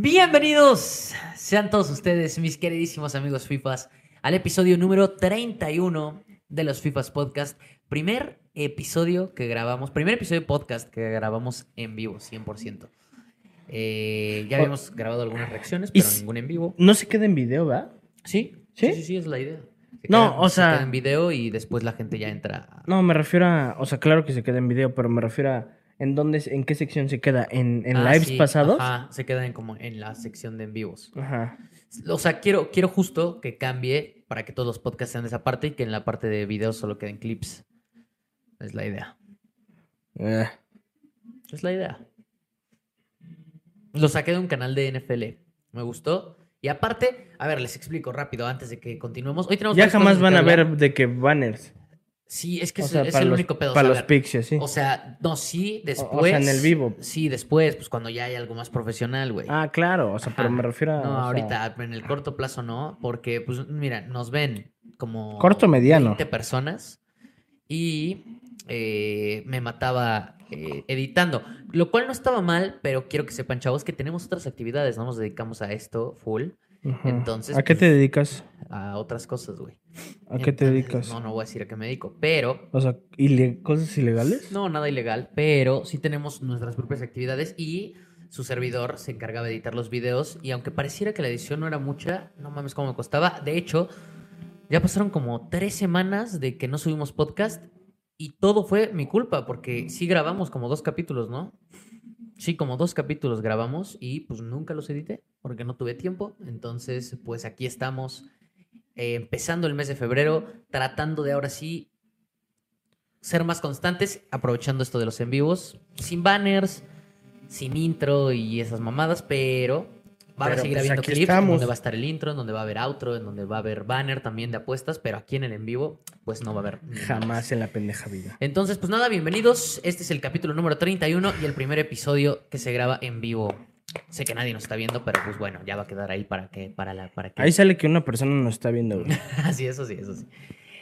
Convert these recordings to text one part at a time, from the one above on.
Bienvenidos sean todos ustedes, mis queridísimos amigos FIFAs, al episodio número 31 de los FIFAs Podcast. Primer episodio que grabamos, primer episodio de podcast que grabamos en vivo, 100%. Eh, ya habíamos grabado algunas reacciones, pero ningún en vivo. No se queda en video, ¿verdad? ¿Sí? ¿Sí? Sí, sí, sí, es la idea. Se No, o se sea- queda en video y después la gente ya entra. No, me refiero a. O sea, claro que se queda en video, pero me refiero a. ¿En dónde, en qué sección se queda? ¿En, en Ah, lives sí, pasados? Ajá, se queda en como en la sección de en vivos. Ajá. O sea, quiero, quiero justo que cambie para que todos los podcasts sean de esa parte y que en la parte de videos solo queden clips. Es la idea. Eh, Es la idea. Lo saqué de un canal de NFL. Me gustó. Y aparte, a ver, les explico rápido antes de que continuemos. Hoy tenemos ya jamás van a ver de que banners. Sí, es que O es, sea, es para el los, único pedo. o Para sea, a los y así. O sea, no, sí, después. o sea, en el vivo. Sí, después, pues cuando ya hay algo más profesional, güey. ah, claro. O sea, pero me refiero a. No, o sea, ahorita, en el corto plazo no, porque, pues, mira, nos ven como... Corto mediano. 20 personas y eh, me mataba eh, editando, lo cual no estaba mal, pero quiero que sepan, chavos, que tenemos otras actividades, no nos dedicamos a esto full, Ajá. entonces, ¿A qué pues, te dedicas? a otras cosas, güey. ¿A qué te dedicas? No, no voy a decir a qué me dedico, pero... O sea, ile- ¿cosas ilegales? No, nada ilegal, pero sí tenemos nuestras propias actividades y su servidor se encargaba de editar los videos y aunque pareciera que la edición no era mucha, no mames cómo me costaba. De hecho, ya pasaron como tres semanas de que no subimos podcast y todo fue mi culpa porque sí grabamos como dos capítulos, ¿no? Sí, como dos capítulos grabamos y pues nunca los edité porque no tuve tiempo. Entonces, pues aquí estamos eh, empezando el mes de febrero, tratando de ahora sí ser más constantes, aprovechando esto de los en vivos, sin banners, sin intro y esas mamadas, pero van a seguir pues, habiendo clips estamos. donde va a estar el intro, en donde va a haber outro, en donde va a haber banner también de apuestas, pero aquí en el en vivo, pues no va a haber. Jamás en la pendeja vida. Entonces, pues nada, bienvenidos. Este es el capítulo número 31 y el primer episodio que se graba en vivo. Sé que nadie nos está viendo, pero pues bueno, ya va a quedar ahí para que, para la, para que Ahí sale que una persona nos está viendo, güey. sí, eso sí, eso sí.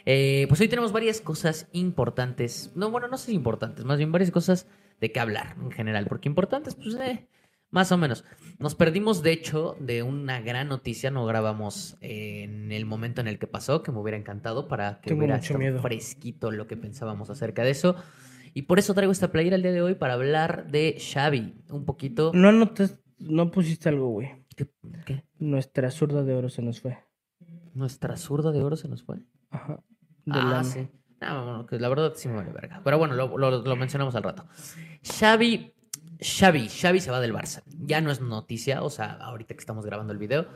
Eh, pues hoy tenemos varias cosas importantes. No, bueno, no sé si importantes, más bien varias cosas de qué hablar en general. Porque importantes, pues, eh, más o menos. Nos perdimos, de hecho, de una gran noticia. No grabamos eh, en el momento en el que pasó, que me hubiera encantado para que Tengo hubiera mucho miedo. fresquito lo que pensábamos acerca de eso. Y por eso traigo esta playera el día de hoy para hablar de Xavi. Un poquito. No anotas, no pusiste algo, güey. ¿Qué? qué? Nuestra zurda de oro se nos fue. ¿Nuestra zurda de oro se nos fue? Ajá. De Ah, lana. sí. No, bueno, que la verdad sí me vale verga. Pero bueno, lo, lo- lo mencionamos al rato. Xavi, Xavi, Xavi se va del Barça. Ya no es noticia, o sea, ahorita que estamos grabando el video.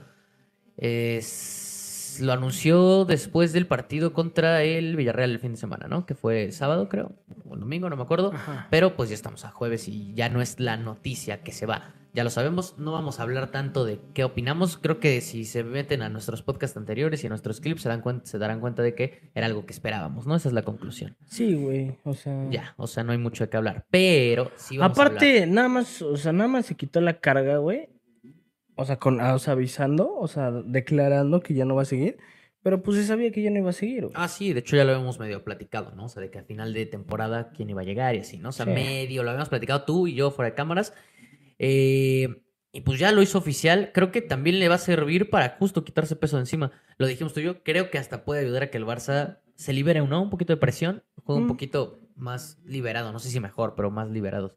Es- lo anunció después del partido contra el Villarreal el fin de semana, ¿no? Que fue sábado, creo, o el domingo, no me acuerdo. Ajá. Pero pues ya estamos a jueves y ya no es la noticia que se va. Ya lo sabemos, no vamos a hablar tanto de qué opinamos. Creo que si se meten a nuestros podcasts anteriores y a nuestros clips se, dan cuen- se darán cuenta de que era algo que esperábamos, ¿no? Esa es la conclusión. Sí, güey. O sea. Ya, o sea, no hay mucho de qué hablar. Pero sí vamos a hablar. Aparte, nada más, o sea, nada más se quitó la carga, güey. O sea, con, ah, o sea, avisando, o sea, declarando que ya no va a seguir. Pero pues se sabía que ya no iba a seguir, güey. Ah, sí, de hecho ya lo habíamos medio platicado, ¿no? O sea, de que a final de temporada quién iba a llegar y así, ¿no? O sea, Sí. medio lo habíamos platicado tú y yo fuera de cámaras. Eh, y pues ya lo hizo oficial. Creo que también le va a servir para justo quitarse peso de encima. Lo dijimos tú y yo. Creo que hasta puede ayudar a que el Barça se libere, ¿no? Un poquito de presión. Juegue un Mm. poquito más liberado. No sé si mejor, pero más liberados.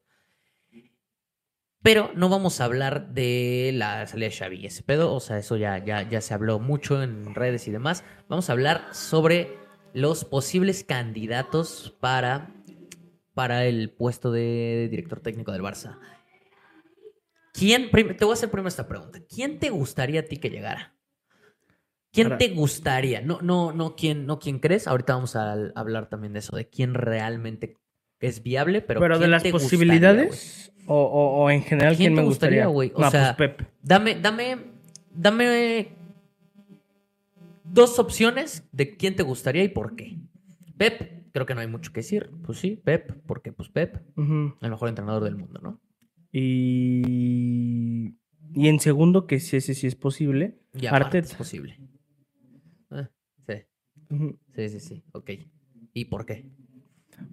Pero no vamos a hablar de la salida de Xavi y ese pedo. O sea, eso ya, ya, ya se habló mucho en redes y demás. Vamos a hablar sobre los posibles candidatos para, para el puesto de director técnico del Barça. ¿Quién, te voy a hacer primero esta pregunta. ¿Quién te gustaría a ti que llegara? ¿Quién te gustaría? No, no, no, ¿quién, no quién crees. Ahorita vamos a hablar también de eso, de quién realmente es viable, pero, Pero, de ¿quién las te gustaría, posibilidades, o, o- o en general, ¿Quién ¿quién, te me gustaría, güey? O no, sea, pues Pep. Dame, dame, dame dos opciones de quién te gustaría y por qué. Pep, creo que no hay mucho que decir. Pues sí, Pep, porque pues Pep, el mejor entrenador del mundo, ¿no? Y, y en segundo, que si ese sí es posible, Y aparte Arteta. es posible. Ah, sí, sí, sí, sí, ok. ¿Y por qué?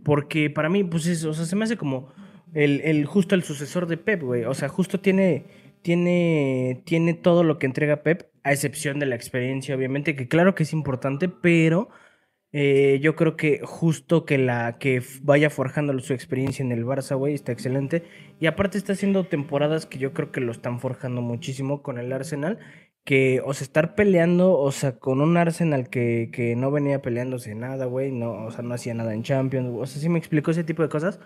Porque para mí, pues es, o sea, se me hace como el, el justo el sucesor de Pep, güey. O sea, justo tiene, tiene, tiene todo lo que entrega Pep, a excepción de la experiencia, obviamente, que claro que es importante, pero eh, yo creo que justo que la que vaya forjando su experiencia en el Barça, güey, está excelente. Y aparte está haciendo temporadas que yo creo que lo están forjando muchísimo con el Arsenal. Que, o sea, estar peleando, o sea, con un Arsenal que, que no venía peleándose nada, güey, no, o sea, no hacía nada en Champions, o sea, sí me explicó ese tipo de cosas.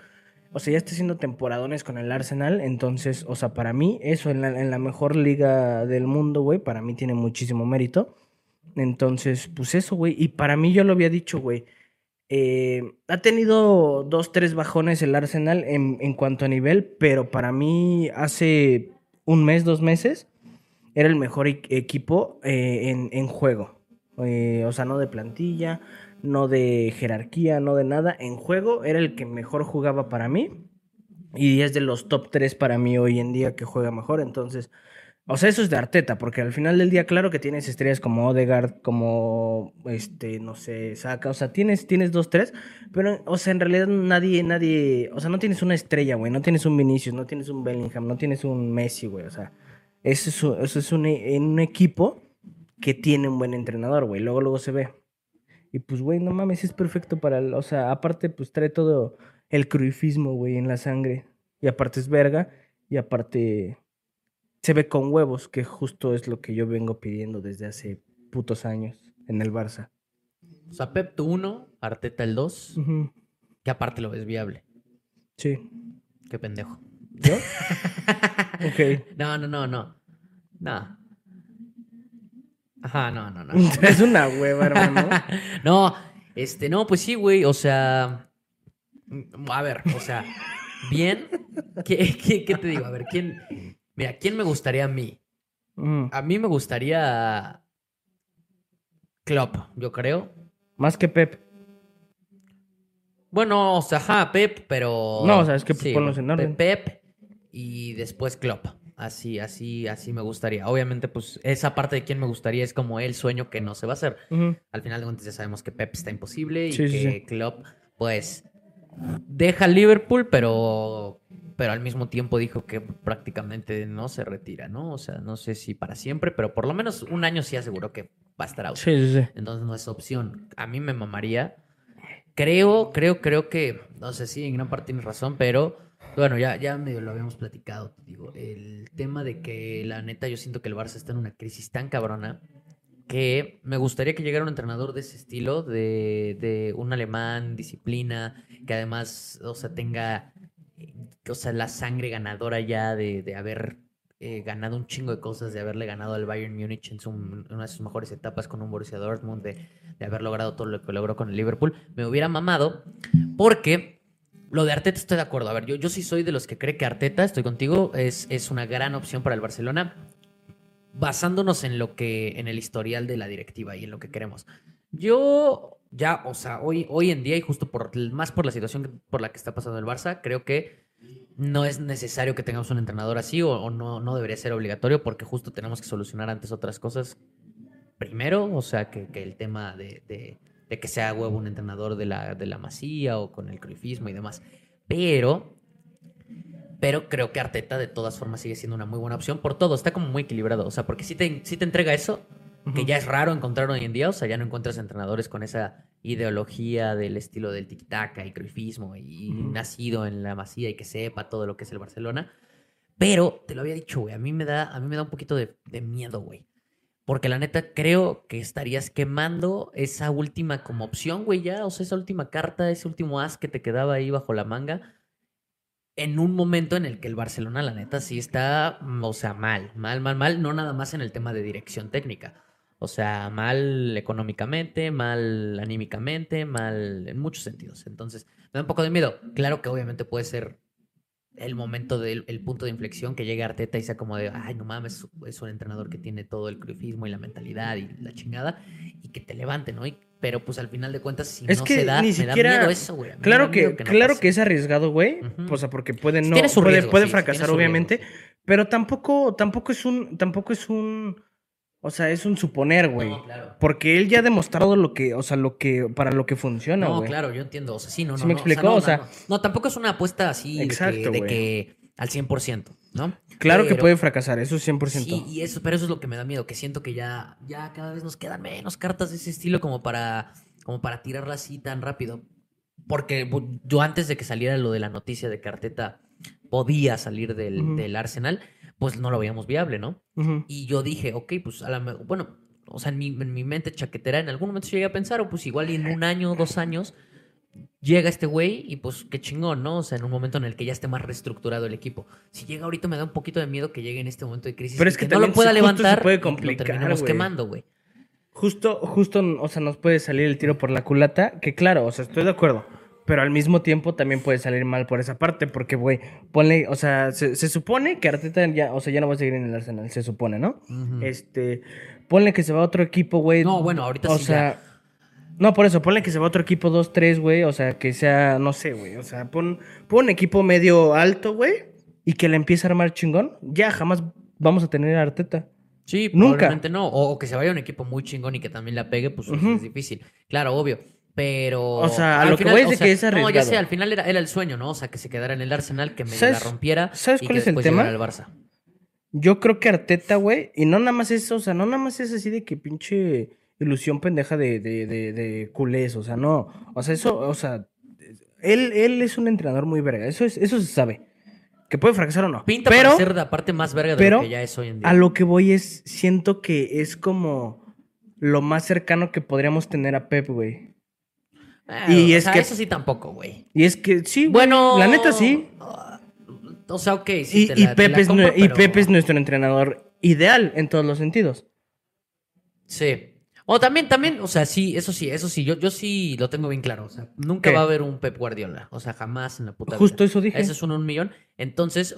O sea, ya está haciendo temporadones con el Arsenal, entonces, o sea, para mí, eso en la, en la mejor liga del mundo, güey, para mí tiene muchísimo mérito. Entonces, pues eso, güey. Y para mí yo lo había dicho, güey. eh, ha tenido dos, tres bajones el Arsenal en, en cuanto a nivel, pero para mí hace un mes, dos meses, era el mejor equipo eh, en, en juego. Eh, o sea, no de plantilla, no de jerarquía, no de nada. En juego era el que mejor jugaba para mí. Y es de los top 3 para mí hoy en día que juega mejor. Entonces, o sea, eso es de Arteta, porque al final del día, claro que tienes estrellas como Odegaard, como, este, no sé, Saka, o sea, tienes, tienes dos, tres, pero, o sea, en realidad nadie, nadie, o sea, no tienes una estrella, güey, no tienes un Vinicius, no tienes un Bellingham, no tienes un Messi, güey, o sea, eso es, un- eso es un, e- un equipo que tiene un buen entrenador, güey, luego, luego se ve. Y pues, güey, no mames, es perfecto para, el- o sea, aparte, pues trae todo el cruifismo, güey, en la sangre, y aparte es verga, y aparte se ve con huevos, que justo es lo que yo vengo pidiendo desde hace putos años en el Barça. O sea, Pep tu 1, Arteta el 2, Ujú, que aparte lo ves viable. Sí. Qué pendejo. ¿Yo? ok. No, no, no, no. No. Ajá, no, no, no. es una hueva, hermano. no, este, no, pues sí, güey, o sea, a ver, o sea, bien, ¿qué, qué, qué te digo? A ver, ¿quién, mira, ¿quién me gustaría a mí? A mí me gustaría Klopp, yo creo. Más que Pep. Bueno, o sea, ajá, Pep, pero... No, o sea, es que, pues, ponlos güey, en orden. Pep y después Klopp. Así, así, así me gustaría. Obviamente, pues, esa parte de quién me gustaría es como el sueño que no se va a hacer. Al final de cuentas ya sabemos que Pep está imposible y Sí, que sí. Klopp, pues, deja Liverpool, pero, pero al mismo tiempo dijo que prácticamente no se retira, ¿no? O sea, no sé si para siempre, pero por lo menos un año sí aseguró que va a estar out. Sí, sí, sí. Entonces no es opción. A mí me mamaría. Creo, creo, creo que, no sé si en gran parte tienes razón, pero bueno, ya, ya medio lo habíamos platicado, te digo. El tema de que la neta yo siento que el Barça está en una crisis tan cabrona que me gustaría que llegara un entrenador de ese estilo, de, de un alemán, disciplina, que además, o sea, tenga, o sea, la sangre ganadora ya de, de haber eh, ganado un chingo de cosas, de haberle ganado al Bayern Múnich en, su- en una de sus mejores etapas con un Borussia Dortmund, de, de haber logrado todo lo que logró con el Liverpool, me hubiera mamado, porque lo de Arteta estoy de acuerdo. A ver, yo, yo sí soy de los que cree que Arteta, estoy contigo, es, es una gran opción para el Barcelona, basándonos en lo que, en el historial de la directiva y en lo que queremos. Yo ya, o sea, hoy, hoy en día y justo por más por la situación por la que está pasando el Barça, creo que no es necesario que tengamos un entrenador así o, no, no debería ser obligatorio porque justo tenemos que solucionar antes otras cosas primero, o sea, que, que el tema de- de que sea huevo un entrenador de la, de la masía o con el cruyffismo y demás. Pero, pero creo que Arteta de todas formas sigue siendo una muy buena opción por todo, está como muy equilibrado, o sea, porque si te, sí te entrega eso, que ya es raro encontrar hoy en día, o sea, ya no encuentras entrenadores con esa ideología del estilo del tiki-taka y cruyffismo y nacido en la masía y que sepa todo lo que es el Barcelona. Pero te lo había dicho, güey, a mí me da, a mí me da un poquito de, de miedo, güey. Porque la neta creo que estarías quemando esa última como opción, güey, ya, o sea, esa última carta, ese último as que te quedaba ahí bajo la manga en un momento en el que el Barcelona, la neta, sí está, mm, o sea, mal, mal, mal, mal, no nada más en el tema de dirección técnica. O sea, mal económicamente, mal anímicamente, mal en muchos sentidos. Entonces, me da un poco de miedo. Claro que obviamente puede ser el momento del el punto de inflexión que llegue Arteta y sea como de, ay, no mames, es un entrenador que tiene todo el cruyffismo y la mentalidad y la chingada y que te levante, ¿no? Y- pero pues al final de cuentas, si Es no que se da, ni me siquiera- da miedo eso, güey. Claro que, no claro pase. que es arriesgado, güey. O sea, porque puede no, puede, puede sí, fracasar, obviamente. riesgo, sí. Pero tampoco, tampoco es un, tampoco es un, o sea, es un suponer, güey. No, claro. Porque él ya ha demostrado lo que, o sea, lo que, para lo que funciona, No, güey. claro, yo entiendo. O sea, sí, no, no. ¿Sí me no, explicó? no, O no, sea- no. No, tampoco es una apuesta así de que- de que, al 100%, ¿no? Claro que puede fracasar, eso es 100%. Sí, y eso, pero eso es lo que me da miedo, que siento que ya, ya cada vez nos quedan menos cartas de ese estilo como para, como para tirarla así tan rápido. Porque yo antes de que saliera lo de la noticia de que Arteta podía salir del, del Arsenal, pues no lo veíamos viable, ¿no? Y yo dije, ok, pues a la bueno, o sea, en mi, en mi mente chaquetera, en algún momento llegué a pensar, o pues igual en un año, dos años, llega este güey y pues qué chingón, ¿no? O sea, en un momento en el que ya esté más reestructurado el equipo. Si llega ahorita me da un poquito de miedo que llegue en este momento de crisis. Pero es que no lo pueda se levantar puede que complicar, lo terminemos güey. quemando, güey. Justo, justo, o sea, nos puede salir el tiro por la culata, que claro, o sea, estoy de acuerdo. Pero al mismo tiempo también puede salir mal por esa parte, porque, güey, ponle, o sea, se, se supone que Arteta ya, o sea, ya no va a seguir en el Arsenal, se supone, ¿no? Este, ponle que se va a otro equipo, güey. No, bueno, ahorita o sí sea, No, por eso, ponle que se va a otro equipo 2-3, güey, o sea, que sea, no sé, güey, o sea, pon, pon un equipo medio alto, güey, y que le empiece a armar chingón, ya jamás vamos a tener a Arteta. Sí, Nunca. probablemente no. O, o que se vaya a un equipo muy chingón y que también la pegue, pues es difícil. Claro, obvio. Pero. O sea, a lo que voy es de que es No, ya arriesgado. sé, al final era, era el sueño, ¿no? O sea, que se quedara en el Arsenal, que me la ¿Sabes- rompiera. sabes y cuál que es el después tema? al Barça. Yo creo que Arteta, güey, y no nada más es, o sea, no nada más es así de que pinche ilusión pendeja de, de, de, de culés, o sea, no. O sea, eso, o sea, él, él es un entrenador muy verga, eso, es, eso se sabe. Que puede fracasar o no. Pinta pero para ser la parte más verga de pero lo que ya es hoy en día. a lo que voy es, siento que es como lo más cercano que podríamos tener a Pep, güey. Y o es sea, que- Eso sí tampoco, güey. Y es que sí, Bueno. la neta sí. O sea, ok. sí, Y, te te es, y pero- Pep es nuestro entrenador ideal en todos los sentidos. Sí. O también, también, o sea, sí, eso sí, eso sí, yo, yo sí lo tengo bien claro. O sea, nunca ¿Qué? va a haber un Pep Guardiola. O sea, jamás en la puta Justo vida. eso dije. Ese es uno un millón. Entonces,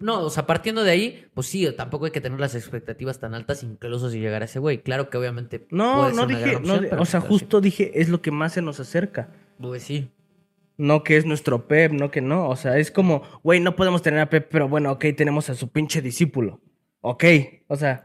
no, o sea, partiendo de ahí, pues sí, tampoco hay que tener las expectativas tan altas, incluso si llegara ese güey. Claro que obviamente. No, puede no ser dije, no opción, o sea, sí. justo dije, es lo que más se nos acerca. Pues sí. No que es nuestro Pep, no que no. O sea, es como, güey, no podemos tener a Pep, pero bueno, ok, tenemos a su pinche discípulo. Ok, o sea,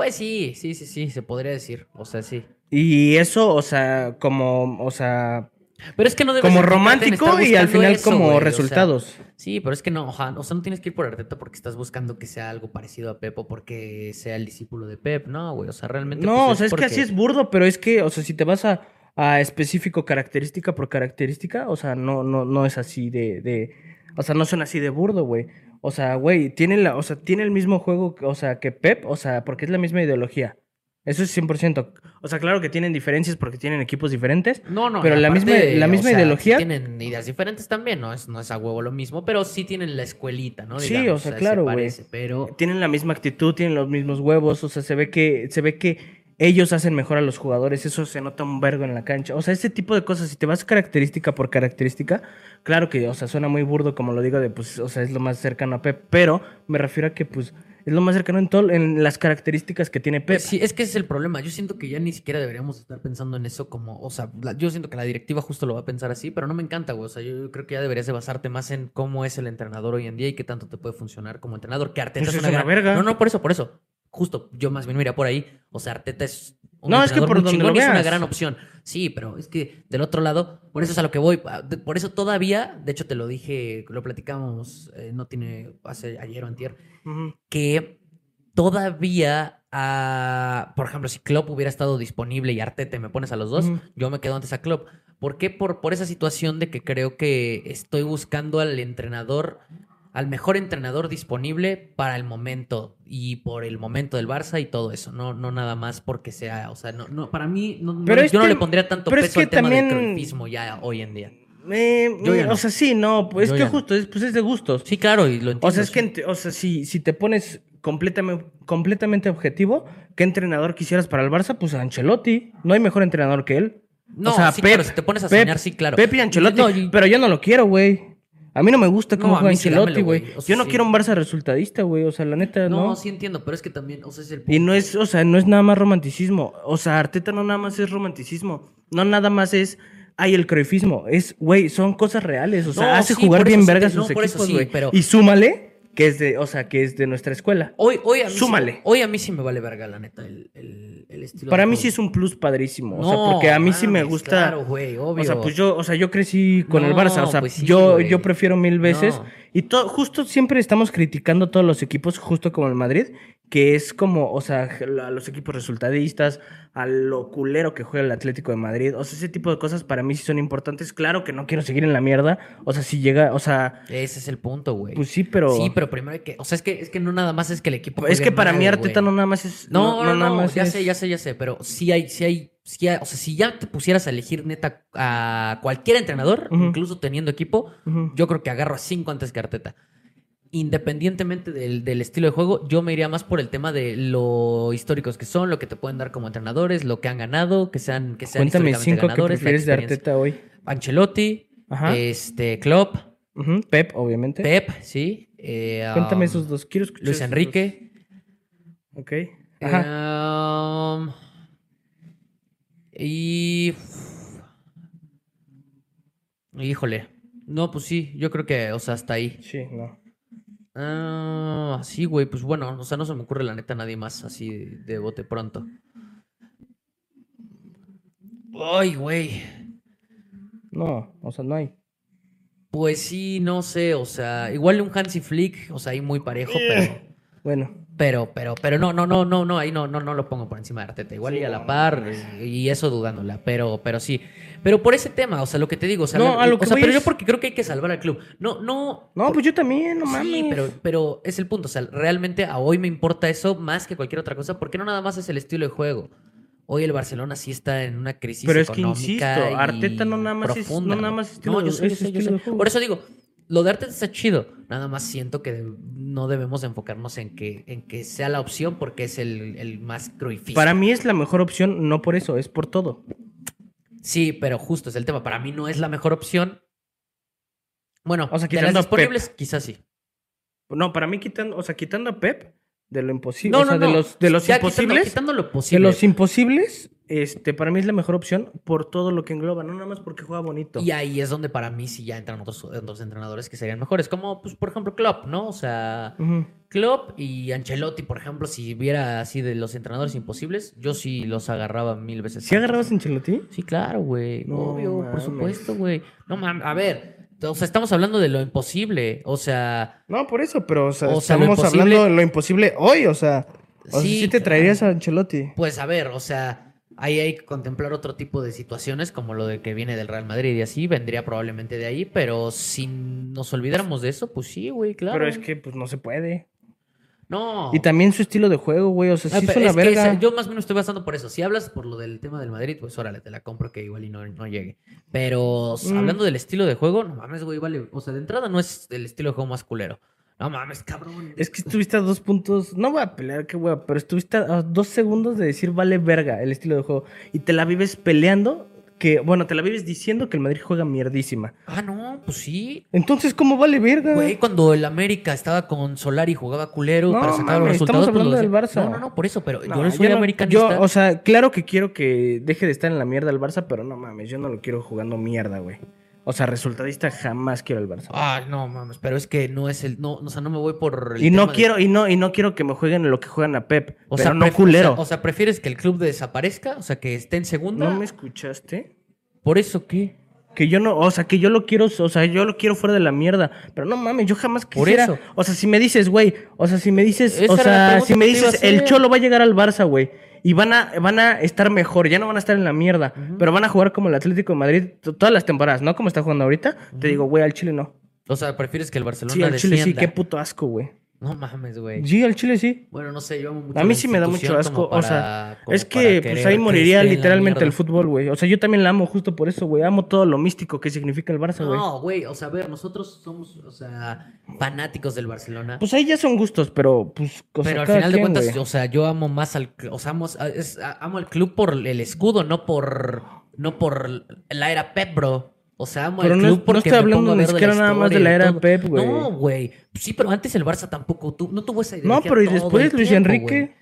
Pues sí, sí, sí, sí, se podría decir. O sea, sí. y eso, o sea, como, o sea, Pero es que no debes como romántico y al final eso, como güey, o sea, resultados. Sí, pero es que no, oja- o sea, no tienes que ir por Arteta porque estás buscando que sea algo parecido a Pep o porque sea el discípulo de Pep, no, güey, o sea, realmente No, pues, o sea, es que así es burdo, pero es que, o sea, si te vas a, a específico característica por característica, o sea, no, no, no es así de, de, o sea, no son así de burdo, güey. O sea, güey, tiene la, o sea, tiene el mismo juego, que- o sea, que Pep, o sea, porque es la misma ideología. Eso es 100%. O sea, claro que tienen diferencias porque tienen equipos diferentes. No, no, Pero la misma- la o misma sea, ideología- sí tienen ideas diferentes también, no es, no es a huevo lo mismo, pero sí tienen la escuelita, ¿no? Sí, Digamos, o sea, se claro, güey. pero Tienen la misma actitud, tienen los mismos huevos, o sea, se ve que, se ve que ellos hacen mejor a los jugadores, eso se nota un vergo en la cancha. O sea, ese tipo de cosas, si te vas característica por característica, claro que, o sea, suena muy burdo como lo digo de, pues, o sea, es lo más cercano a Pep, pero me refiero a que, pues, es lo más cercano en todo, en las características que tiene Pep. Pues sí, es que ese es el problema. Yo siento que ya ni siquiera deberíamos estar pensando en eso como, o sea, la- yo siento que la directiva justo lo va a pensar así, pero no me encanta, güey. O sea, yo creo que ya deberías de basarte más en cómo es el entrenador hoy en día y qué tanto te puede funcionar como entrenador. Que Arteta Pues es es una, una gran- verga. No, no, por eso, por eso. Justo, yo más bien me iría por ahí. O sea, Arteta es un No, es que por muy chingón es una gran opción. Sí, pero es que del otro lado, por eso es a lo que voy. Ah, Por eso todavía, de hecho te lo dije, lo platicamos, eh, no tiene, hace ayer o antier, que todavía, ah, por ejemplo, si Klopp hubiera estado disponible y Arteta me pones a los dos, yo me quedo antes a Klopp. ¿Por qué? Por, por esa situación de que creo que estoy buscando al entrenador, al mejor entrenador disponible para el momento y por el momento del Barça y todo eso. No, no nada más porque sea, o sea, no, no para mí, no, Pero es yo no que- le pondría tanto pero es peso al que tema del también- cruyffismo ya hoy en día. Eh, Yo ya eh. O sea, sí, no, pues Yo es que justo, es, pues es de gustos. Sí, claro, y lo entiendo. O sea, es que, o sea, si, si te pones completamente, completamente objetivo, ¿qué entrenador quisieras para el Barça? Pues Ancelotti. No hay mejor entrenador que él. No, o sea, sí, Pep, claro, si te pones a Pep, soñar, sí, claro. Pep y Ancelotti. No, Pero yo no lo quiero, güey. A mí no me gusta cómo No, juega Ancelotti, güey. güey. O sea, yo no sí. quiero un Barça resultadista, güey. O sea, la neta, no. no, sí entiendo, pero es que también, o sea, es el Y no es, o sea, no es nada más romanticismo. O sea, Arteta no nada más es romanticismo. No nada más es, ay, el cruyffismo. Es, güey, son cosas reales. O sea, No, hace sí, jugar bien verga sus equipos, güey. pero- Y súmale que es de, o sea, que es de nuestra escuela. Hoy, hoy, a mí sí- Súmale. hoy a mí sí me vale verga, la neta, el, el, el estilo. Para mí juego. sí es un plus padrísimo. O No, sea, porque a mí sí me mames, gusta. Claro, güey, obvio. O sea, pues yo, o sea, yo crecí con el No, Barça. O sea, pues sí, yo, güey. yo prefiero mil veces No. Y to- justo siempre estamos criticando a todos los equipos, justo como el Madrid, que es como, o sea, a los equipos resultadistas, a lo culero que juega el Atlético de Madrid. O sea, ese tipo de cosas para mí sí son importantes. Claro que no quiero seguir en la mierda. O sea, si llega, o sea, Ese es el punto, güey. pues sí, pero. Sí, pero primero hay que. O sea, es que, es que no nada más es que el equipo. es que para mal, mí Arteta no nada más es. No, no, no, nada más ya es- sé, ya sé, ya sé, pero sí hay, sí hay, sí hay- o sea, si ya te pusieras a elegir neta a cualquier entrenador, incluso teniendo equipo, yo creo que agarro a cinco antes que Arteta. Independientemente del, del estilo de juego, yo me iría más por el tema de lo históricos que son, lo que te pueden dar como entrenadores, lo que han ganado, que sean, que sean Cuéntame cinco que ganadores, prefieres de. Arteta hoy. Ancelotti, Ajá. este, Klopp, Pep, obviamente. Pep, sí. eh, Cuéntame um, esos dos. Quiero escuchar. Luis Enrique. dos. Ok. Ajá. Um, y. Híjole. No, pues sí, yo creo que, o sea, hasta ahí. Sí, no. Ah, sí, güey, pues bueno, o sea, no se me ocurre la neta nadie más así de, bote pronto. Ay, güey. No, o sea, no hay. Pues sí, no sé, o sea, igual un Hansi Flick, o sea, ahí muy parejo, pero. Bueno, Pero, pero, pero no, no, no, no, no, ahí no, no, no lo pongo por encima de Arteta. Igual Sí, y a la par, no. y eso dudándola, pero, pero sí. Pero por ese tema, o sea, lo que te digo, o sea, No, la- a lo o que sea, pero yo porque creo que hay que salvar al club. No, no. no, pues yo también, no mames. Sí, pero, pero es el punto. O sea, realmente a hoy me importa eso más que cualquier otra cosa, porque no nada más es el estilo de juego. Hoy el Barcelona sí está en una crisis Pero es que económica insisto, y Arteta no nada más es- no nada más estilo No, yo sé, yo sé, yo. Por eso digo, lo de Arteta está chido. Nada más siento que de- no debemos enfocarnos en que, en que sea la opción porque es el, el más cruifista. Para mí es la mejor opción, no por eso, es por todo. Sí, pero justo es el tema. Para mí no es la mejor opción. Bueno, O sea, de las Pep. disponibles, quizás sí. No, para mí quitando, o sea, quitando a Pep de lo imposible, No, o sea, no, no. de los de los Ya imposibles, Quitando, lo de posible. los imposibles, este, para mí es la mejor opción por todo lo que engloba, no nada más porque juega bonito. Y ahí es donde para mí sí ya entran otros, otros entrenadores que serían mejores. Como, pues, por ejemplo, Klopp, ¿no? O sea, Ujú. Klopp y Ancelotti, por ejemplo, si viera así de los entrenadores imposibles, yo sí los agarraba mil veces. ¿Sí antes. agarrabas a Ancelotti? Sí, claro, güey. No Obvio, por supuesto, güey. No mames, a ver. O sea, estamos hablando de lo imposible. O sea, No, por eso, pero o sea, O sea, lo estamos hablando de lo imposible hoy, o sea, o sea, Sí, sí, te traerías a Ancelotti. pues a ver, o sea, ahí hay que contemplar otro tipo de situaciones, como lo de que viene del Real Madrid y así, vendría probablemente de ahí, pero si nos olvidáramos de eso, pues sí, güey, claro. Pero es que pues no se puede. No. Y también su estilo de juego, güey, o sea, Ah, sí es una es que verga. esa- yo más o menos estoy basando por eso. Si hablas por lo del tema del Madrid, pues órale, te la compro que igual y no, no llegue. Pero Mm. hablando del estilo de juego, no mames, güey, vale. O sea, de entrada no es el estilo de juego más culero. No mames, cabrón. Es que estuviste a dos puntos, no voy a pelear, qué hueva, pero estuviste a dos segundos de decir vale verga el estilo de juego. Y te la vives peleando, que, bueno, te la vives diciendo que el Madrid juega mierdísima. Ah, no, pues sí. Entonces, ¿cómo vale verga? Güey, cuando el América estaba con Solari y jugaba culero No, para sacar los mames, resultados. estamos pues, hablando los- del Barça. No, no, no, por eso, pero No, yo no soy yo no- americanista. yo, o sea, claro que quiero que deje de estar en la mierda el Barça, pero no mames, yo no lo quiero jugando mierda, güey. O sea, resultadista jamás quiero el Barça. Ay, no mames, pero es que no es el. No, o sea, no me voy por. el y no tema de- quiero, y no, y no quiero que me jueguen lo que juegan a Pep. O pero sea, no pref- culero. O sea, o sea, ¿prefieres que el club desaparezca? O sea, que esté en segunda. ¿No me escuchaste? ¿Por eso qué? Que yo no, o sea, que yo lo quiero, o sea, yo lo quiero fuera de la mierda. Pero no mames, yo jamás Por quisiera. eso. O sea, si me dices, güey, o sea, si me dices, Esa o era la sea, pregunta si me que te iba a dices, el hacer. Cholo va a llegar al Barça, güey. Y van a, van a estar mejor, ya no van a estar en la mierda. Pero van a jugar como el Atlético de Madrid todas las temporadas, ¿no? Como está jugando ahorita. Te digo, güey, al Chile no. O sea, ¿prefieres que el Barcelona Sí, al Chile sí, qué puto asco, güey. No mames, güey. Sí, al Chile sí. Bueno, no sé, yo amo mucho A mí sí me da mucho asco, o sea, Es que pues ahí moriría literalmente el fútbol, güey. O sea, yo también la amo justo por eso, güey. Amo todo lo místico que significa el Barça, güey. No, güey, o sea, a ver, nosotros somos, o sea, fanáticos del Barcelona. Pues ahí ya son gustos, pero pues. sea, pero al final de cuentas, o sea, yo amo más al, o sea, amo, es- amo al club por el escudo, no por, no por la era Pep, bro. O sea, amo Pero al no- club no porque estoy me hablando ni siquiera nada más de la era todo. Pep, güey. No, güey. Sí, pero antes el Barça tampoco tu- no tuvo esa idea. No, pero y después Luis Enrique.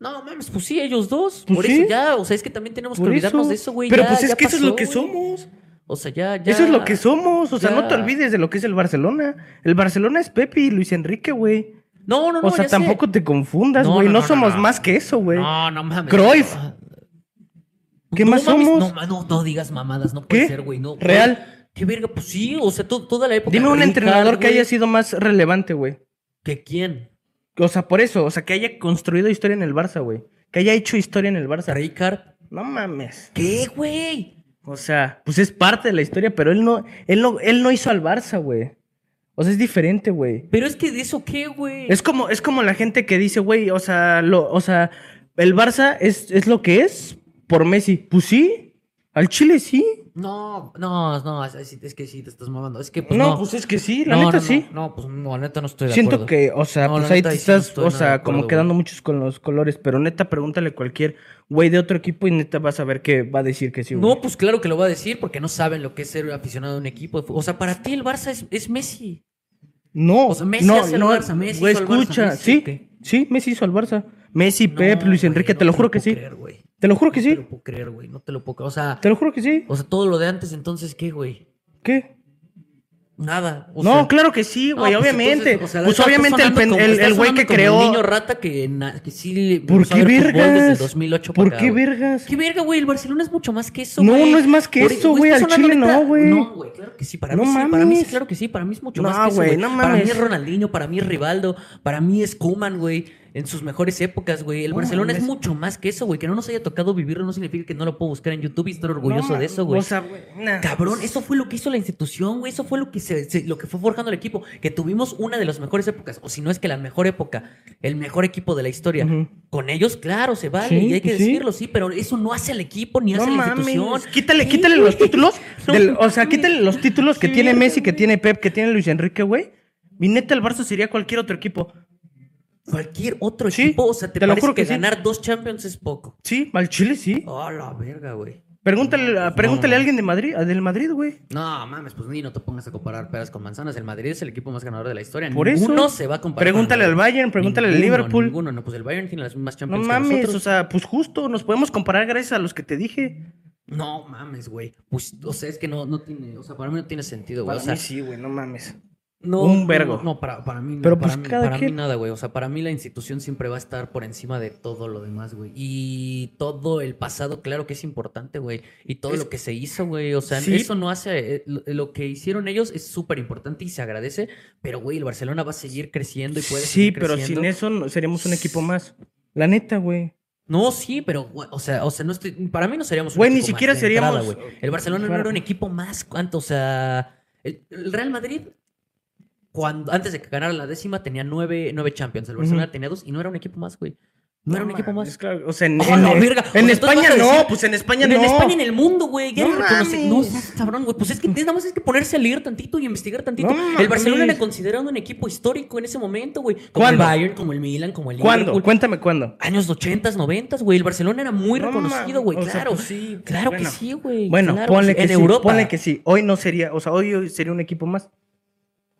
No, mames, pues sí, ellos dos. Pues por sí. eso ya, o sea, es que también tenemos que olvidarnos eso. de eso, güey. Pero ya- pues es que eso es lo que somos. O sea, ya, ya. Eso es lo que somos. O sea, no te olvides de lo que es el Barcelona. El Barcelona es Pepe y Luis Enrique, güey. No, no, no. O sea, ya sé. tampoco te confundas, No, güey. no, No, no, no, somos no. más que eso, güey. No, no mames. Cruyff. ¿Qué No más mames, somos? No, ma- no, no digas mamadas, no puede ¿Qué? ser, güey. No. Real. ¿Qué verga? Pues sí, o sea, to- toda la época. Dime un entrenador que haya sido más relevante, güey. ¿Que quién? O sea, por eso, o sea, que haya construido historia en el Barça, güey. Que haya hecho historia en el Barça. Ricard. No mames. ¿Qué, güey? O sea, pues es parte de la historia, pero él no, él no, él no hizo al Barça, güey. O sea, es diferente, güey. Pero es que de eso qué, güey. Es como, es como la gente que dice, güey, o sea, lo, o sea, el Barça es, es lo que es por Messi. Pues sí, al Chile sí. No, no, no, es, que sí te estás mamando. Es que pues no, no. pues es que sí, la No, neta no, sí. No, pues no, la neta no estoy de Siento acuerdo. que, o sea, pues ahí te estás, o sea, acuerdo, como güey. quedando muchos con los colores, pero neta, pregúntale a cualquier güey de otro equipo y neta vas a ver que va a decir que sí, güey. No, pues claro que lo va a decir porque no saben lo que es ser aficionado a un equipo. O sea, para ti el Barça es, es Messi. No, O sea, Messi no, hace no, Barça, Messi güey, hizo al Barça, escucha, Messi, sí, sí, Messi hizo al Barça. Messi, Pep, Luis Enrique, te lo juro que sí. creer, güey. Te lo juro que No te sí. lo puedo creer, güey. No te lo puedo creer. O sea, Te lo juro que sí. o sea, todo lo de antes, entonces, ¿qué, güey? ¿Qué? Nada. O no, sea, claro que sí, no, güey, pues, obviamente. entonces, o sea, pues obviamente el, como- el, el güey que creó. El niño rata que, na- que sí. ¿Por qué ver fútbol Desde el vergas? 2008 ¿Por para qué acá, vergas? ¿Qué verga, güey? El Barcelona es mucho más que eso, No, güey. no es más que Por- eso, güey, al chile no, güey. No, güey, claro que sí. Para No mí sí, para mí sí, mames. claro que sí. Para mí es mucho No, más que eso, no Para mí mames. es Ronaldinho, para mí es Rivaldo, para mí es Koeman, güey. En sus mejores épocas, güey. El Barcelona es mames. mucho más que eso, güey. Que no nos haya tocado vivirlo no significa que no lo puedo buscar en YouTube y estar orgulloso No, de eso, güey. O sea, güey. nah. Cabrón, eso fue lo que hizo la institución, güey. Eso fue lo que se, se- lo que fue forjando el equipo. Que tuvimos una de las mejores épocas, o si no es que la mejor época, el mejor equipo de la historia. Con ellos, claro, se vale, Sí, y hay que pues sí. decirlo, sí, pero eso no hace al equipo ni hace a la mames. institución. Quítale, ¿Qué, quítale los títulos. Del- o sea, mames. quítale los títulos que tiene Messi, que tiene Pep, que tiene Luis Enrique, güey. Mi neta, el Barça sería cualquier otro equipo. Cualquier otro Sí, equipo, o sea, te, te lo juro que, que sí. ganar dos Champions es poco. Sí, al Chile sí. Oh, la verga, güey. Pregúntale, No, pues pregúntale no. a alguien de Madrid, del Madrid, güey. No, mames, pues ni no te pongas a comparar peras con manzanas. El Madrid es el equipo más ganador de la historia. Por eso. ninguno se va a comparar. Pregúntale al. Bayern, pregúntale al Ninguno, Liverpool. Ninguno, no, pues el Bayern tiene las mismas No Champions que mames, nosotros. o sea, pues justo, nos podemos comparar gracias a los que te dije. No mames, güey. Pues, o sea, es que no, no tiene, o sea, para mí no tiene sentido, güey. Para O sea, mí sí, güey, no mames. No, un vergo. No, no, para, para mí, Pero, para, pues, mí, cada para mí quien. nada, güey. O sea, para mí la institución siempre va a estar por encima de todo lo demás, güey. Y todo el pasado, claro que es importante, güey. Y todo Es- lo que se hizo, güey. O sea, Sí. eso no hace. eh, Lo, que hicieron ellos es súper importante y se agradece. Pero, güey, el Barcelona va a seguir creciendo y puede Sí, seguir pero creciendo. sin eso no- seríamos un equipo más. La neta, güey. No, sí, pero, güey, o sea, o sea, no estoy, para mí no seríamos un Güey, ni equipo más siquiera de seríamos- entrada, güey. El Barcelona no Fuera. era un equipo más, ¿cuánto? O sea, el, el Real Madrid, cuando, antes de que ganara la décima, tenía nueve, nueve Champions. El Barcelona tenía dos y no era un equipo más, güey. No, era un equipo más. claro, o sea, en, ¡Oh, en- en- verga! O sea, en España no, decir- pues en España no. en España, en el mundo, güey. Ya No reconoce- No, seas cabrón, güey. Pues es que nada más es que ponerse a leer tantito y investigar tantito. No el Barcelona era considerado un equipo histórico en ese momento, güey. Como el. Bayern, como el Milan, como el ¿Cuándo? Liverpool. Cuéntame cuándo. Años 80, 90, güey. El Barcelona era muy No reconocido, güey. o sea, Claro. pues sí, claro bueno. que sí, güey. Bueno, claro ponle que en sí, Europa. ponle que sí. Hoy no sería, o sea, hoy sería un equipo más.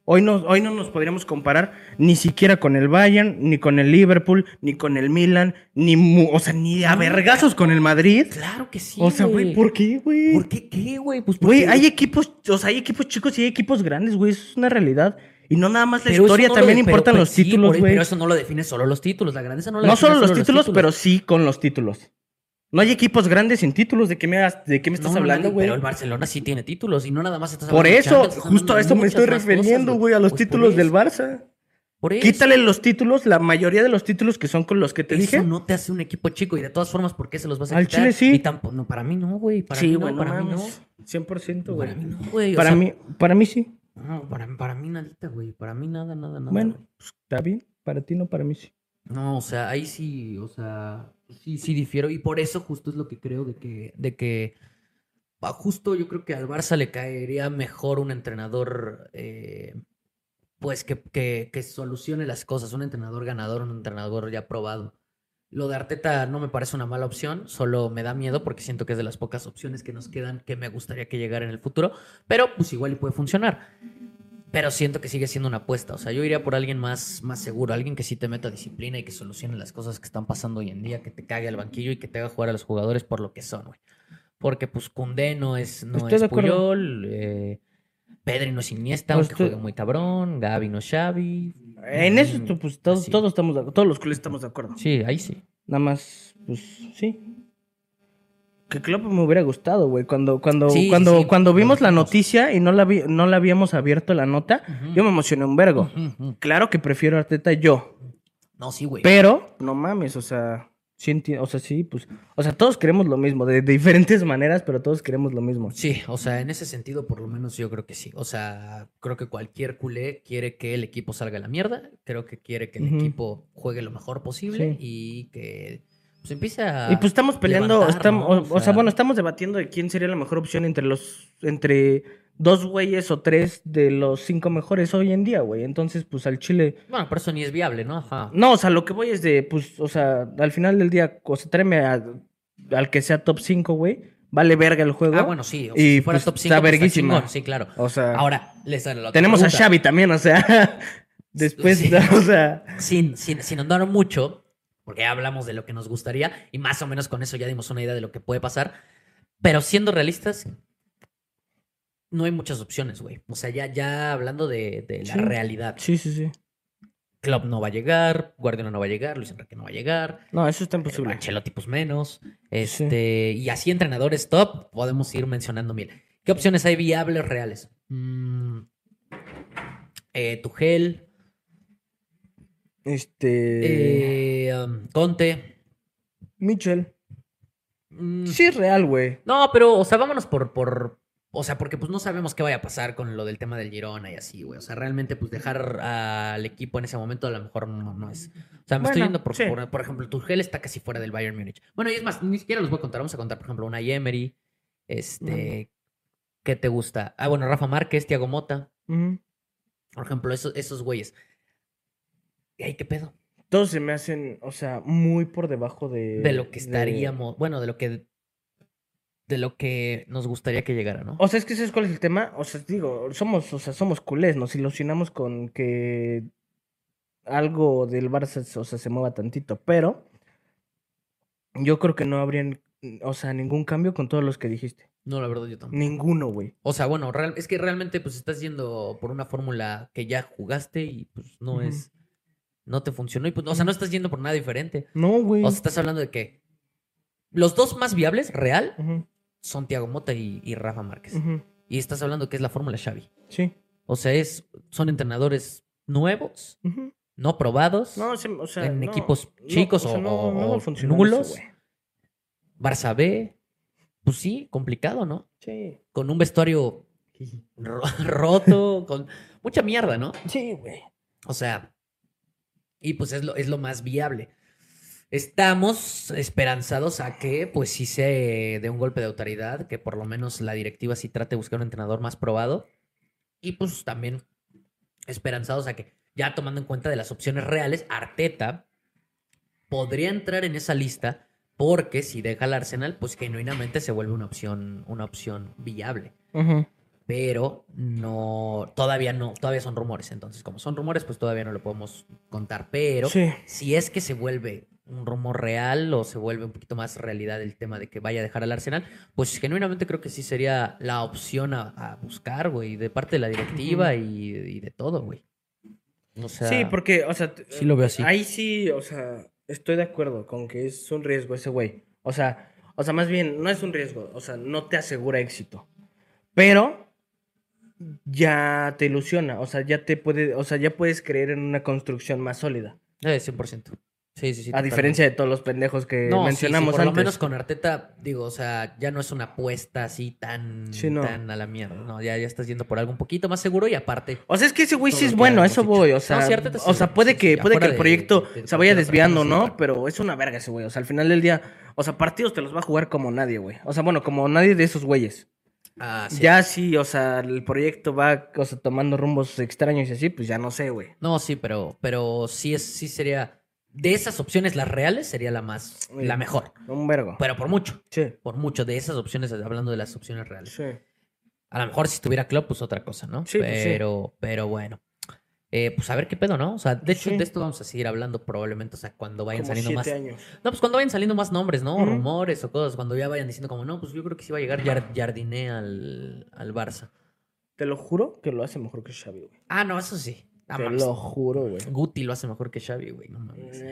Hoy no, hoy no nos podríamos comparar ni siquiera con el Bayern, ni con el Liverpool, ni con el Milan, ni, o sea, ni a vergazos con el Madrid. Claro que sí. o sea, güey, ¿por qué, güey? ¿Por qué qué, güey? Pues Güey, hay equipos, o sea, hay equipos chicos y hay equipos grandes, güey, eso es una realidad. Y no nada más la Pero historia, no también importan pero los sí, títulos, güey. Pero eso no lo define solo los títulos. La grandeza no la No define solo los títulos, pero sí con los títulos. No hay equipos grandes sin títulos. ¿De qué me, de qué me estás No, hablando, güey? Pero el Barcelona sí tiene títulos y no nada más estás Por hablando de eso, Champions, justo a eso me estoy refiriendo, güey, a los Pues por títulos del eso, Barça. Por eso. Quítale los títulos, la mayoría de los títulos que son con los que te Eso dije. no te hace un equipo chico y de todas formas, ¿por qué se los vas a Al quitar? Chile sí. Y tampoco, no, para mí no, güey. Para sí, mí güey, no, no para mí no. mames. 100%, güey. Para mí no, güey. Para sea, mí, para mí sí. No, para, para mí nadita, güey. Para mí nada, nada, nada. Bueno, pues, está bien. Para ti no, para mí sí. No, o sea, ahí sí, o sea, sí, sí difiero. Y por eso justo es lo que creo de que, de que ah, justo yo creo que al Barça le caería mejor un entrenador, eh, pues que, que, que solucione las cosas, un entrenador ganador, un entrenador ya probado. Lo de Arteta no me parece una mala opción, solo me da miedo porque siento que es de las pocas opciones que nos quedan que me gustaría que llegara en el futuro, pero pues igual y puede funcionar. Pero siento que sigue siendo una apuesta. O sea, yo iría por alguien más, más seguro, alguien que sí te meta disciplina y que solucione las cosas que están pasando hoy en día, que te cague al banquillo y que te haga jugar a los jugadores por lo que son, güey. Porque pues Koundé no es, no es. Puyol, eh, Pedri no es Iniesta, No aunque estoy- juegue muy cabrón, Gaby no es Xavi. En eso, tú, pues, todos, sí. todos estamos todos los culés estamos de acuerdo. Sí, ahí sí. Nada más, pues, sí. Que Klopp me hubiera gustado, güey. Cuando, cuando, Sí, cuando, sí, cuando vimos la noticia y no la, vi- no la habíamos abierto la nota, yo me emocioné un vergo. Claro que prefiero a Arteta yo. No, sí, güey. Pero, no mames, o sea, sí o sea, sí, pues, o sea, todos queremos lo mismo, de, de diferentes maneras, pero todos queremos lo mismo. Sí, o sea, en ese sentido, por lo menos yo creo que sí. O sea, creo que cualquier culé quiere que el equipo salga a la mierda. Creo que quiere que el equipo juegue lo mejor posible Sí. y que pues, empiece a. Y pues estamos peleando, levantar, estamos, ¿no? o, o sea, bueno, estamos debatiendo de quién sería la mejor opción entre los, entre dos güeyes o tres de los cinco mejores hoy en día, güey. Entonces, pues al Chile. Bueno, pero eso ni es viable, ¿no? Ajá. No, o sea, lo que voy es de, pues, o sea, al final del día, o sea, tráeme a- al que sea top 5, güey. Vale verga el juego. Ah, bueno, sí. O sea, Y, si fuera pues, top está 5, pues, está verguísima. chingón, Sí, claro. O sea, Ahora, les la otra tenemos a. Xavi también, o sea, después, Sí. o sea, sin, sin, sin andar mucho, porque ya hablamos de lo que nos gustaría y más o menos con eso ya dimos una idea de lo que puede pasar. Pero siendo realistas, no hay muchas opciones, güey. O sea, ya, ya hablando de, de la Sí. realidad. sí, sí, sí. Klopp no va a llegar, Guardiola no va a llegar, Luis Enrique no va a llegar, No, eso está eh, imposible. Ancelotti pues menos. Este, Y así entrenadores top, podemos ir mencionando mil. ¿Qué opciones hay viables reales? Mm, eh, Este. eh, um, Conte. Mitchell. Mm, Sí, es real, güey. No, pero, o sea, vámonos por, por. O sea, porque pues no sabemos qué vaya a pasar con lo del tema del Girona y así, güey. O sea, realmente, pues dejar al equipo en ese momento a lo mejor no, no es. O sea, me estoy yendo por, sí. por, por ejemplo, Tuchel está casi fuera del Bayern Múnich. Bueno, y es más, ni siquiera los voy a contar. Vamos a contar, por ejemplo, una Emery. Este. ¿Qué te gusta? Ah, bueno, Rafa Márquez, Tiago Mota. Por ejemplo, esos, esos güeyes. ¿Y ahí qué pedo? Todos se me hacen, o sea, muy por debajo de. De lo que de- estaríamos. Bueno, de lo que. De lo que nos gustaría que llegara, ¿no? O sea, es que ¿sabes cuál es el tema? O sea, digo, somos, o sea, somos culés, nos ilusionamos con que algo del Barça, o sea, se mueva tantito, pero yo creo que no habría, o sea, ningún cambio con todos los que dijiste. No, la verdad, yo tampoco. Ninguno, güey. O sea, bueno, real- es que realmente pues estás yendo por una fórmula que ya jugaste y pues no es, no te funcionó y pues, o sea, no estás yendo por nada diferente. No, güey. O sea, estás hablando de que los dos más viables, real, son Tiago Mota y, y Rafa Márquez. Y estás hablando que es la fórmula Xavi. Sí. O sea, es, son entrenadores nuevos, no probados, No, se- o sea, en no, equipos chicos o nulos. eso. Barça B, pues sí, complicado, ¿no? Sí. Con un vestuario ro- roto, con mucha mierda, ¿no? Sí, güey. O sea, y pues es lo, es lo más viable. Estamos esperanzados a que, pues sí se dé un golpe de autoridad, que por lo menos la directiva sí trate de buscar un entrenador más probado. Y pues también esperanzados a que, ya tomando en cuenta de las opciones reales, Arteta podría entrar en esa lista porque si deja al Arsenal, pues genuinamente se vuelve una opción, una opción viable. Pero no, todavía no, todavía son rumores. Entonces, como son rumores, pues todavía no lo podemos contar. Pero Sí. si es que se vuelve un rumor real o se vuelve un poquito más realidad el tema de que vaya a dejar al Arsenal, pues genuinamente creo que sí sería la opción a, a buscar, güey, de parte de la directiva y, y de todo, güey. O sea, Sí, porque, o sea, sí lo veo así. Ahí sí, o sea, estoy de acuerdo con que es un riesgo ese güey. O sea, o sea, más bien, no es un riesgo, o sea, no te asegura éxito. Pero ya te ilusiona, o sea, ya te puede, o sea, ya puedes creer en una construcción más sólida. eh, 100%. Sí, sí, sí. a diferencia de todos los pendejos que No, sí, sí, mencionamos por antes. lo menos con Arteta, digo, o sea, ya no es una apuesta así tan, Sí, no. tan a la mierda. No, ya, ya estás yendo por algo un poquito más seguro y aparte. O sea, es que ese güey sí es bueno, eso voy. O sea, o sea puede que, puede que el proyecto de- de se vaya desviando, ¿no? Pero es una verga ese güey. O sea, al final del día, o sea, partidos te los va a jugar como nadie, güey. O sea, bueno, como nadie de esos güeyes. Ah, sí. Ya sí, o sea, el proyecto va o sea, tomando rumbos extraños y así, pues ya no sé, güey. No, sí, pero, pero sí es, sí sería. De esas opciones, las reales sería la más, Sí. la mejor. Un vergo. Pero por mucho. Sí, Por mucho. De esas opciones, hablando de las opciones reales. sí. A lo mejor si estuviera Klopp, pues otra cosa, ¿no? Sí, pues sí. pero, pero bueno. Eh, pues a ver qué pedo, ¿no? O sea, de hecho, Sí. de esto vamos a seguir hablando probablemente, o sea, cuando vayan Como saliendo más. años. No, pues cuando vayan saliendo más nombres, ¿no? Ujú. Rumores o cosas, cuando ya vayan diciendo como, no, pues yo creo que sí va a llegar Jar- Jardiné al, al Barça. Te lo juro que lo hace mejor que Xavi, güey. Ah, no, eso sí. No Te mames. lo juro, güey. Guti lo hace mejor que Xavi, güey, no mames.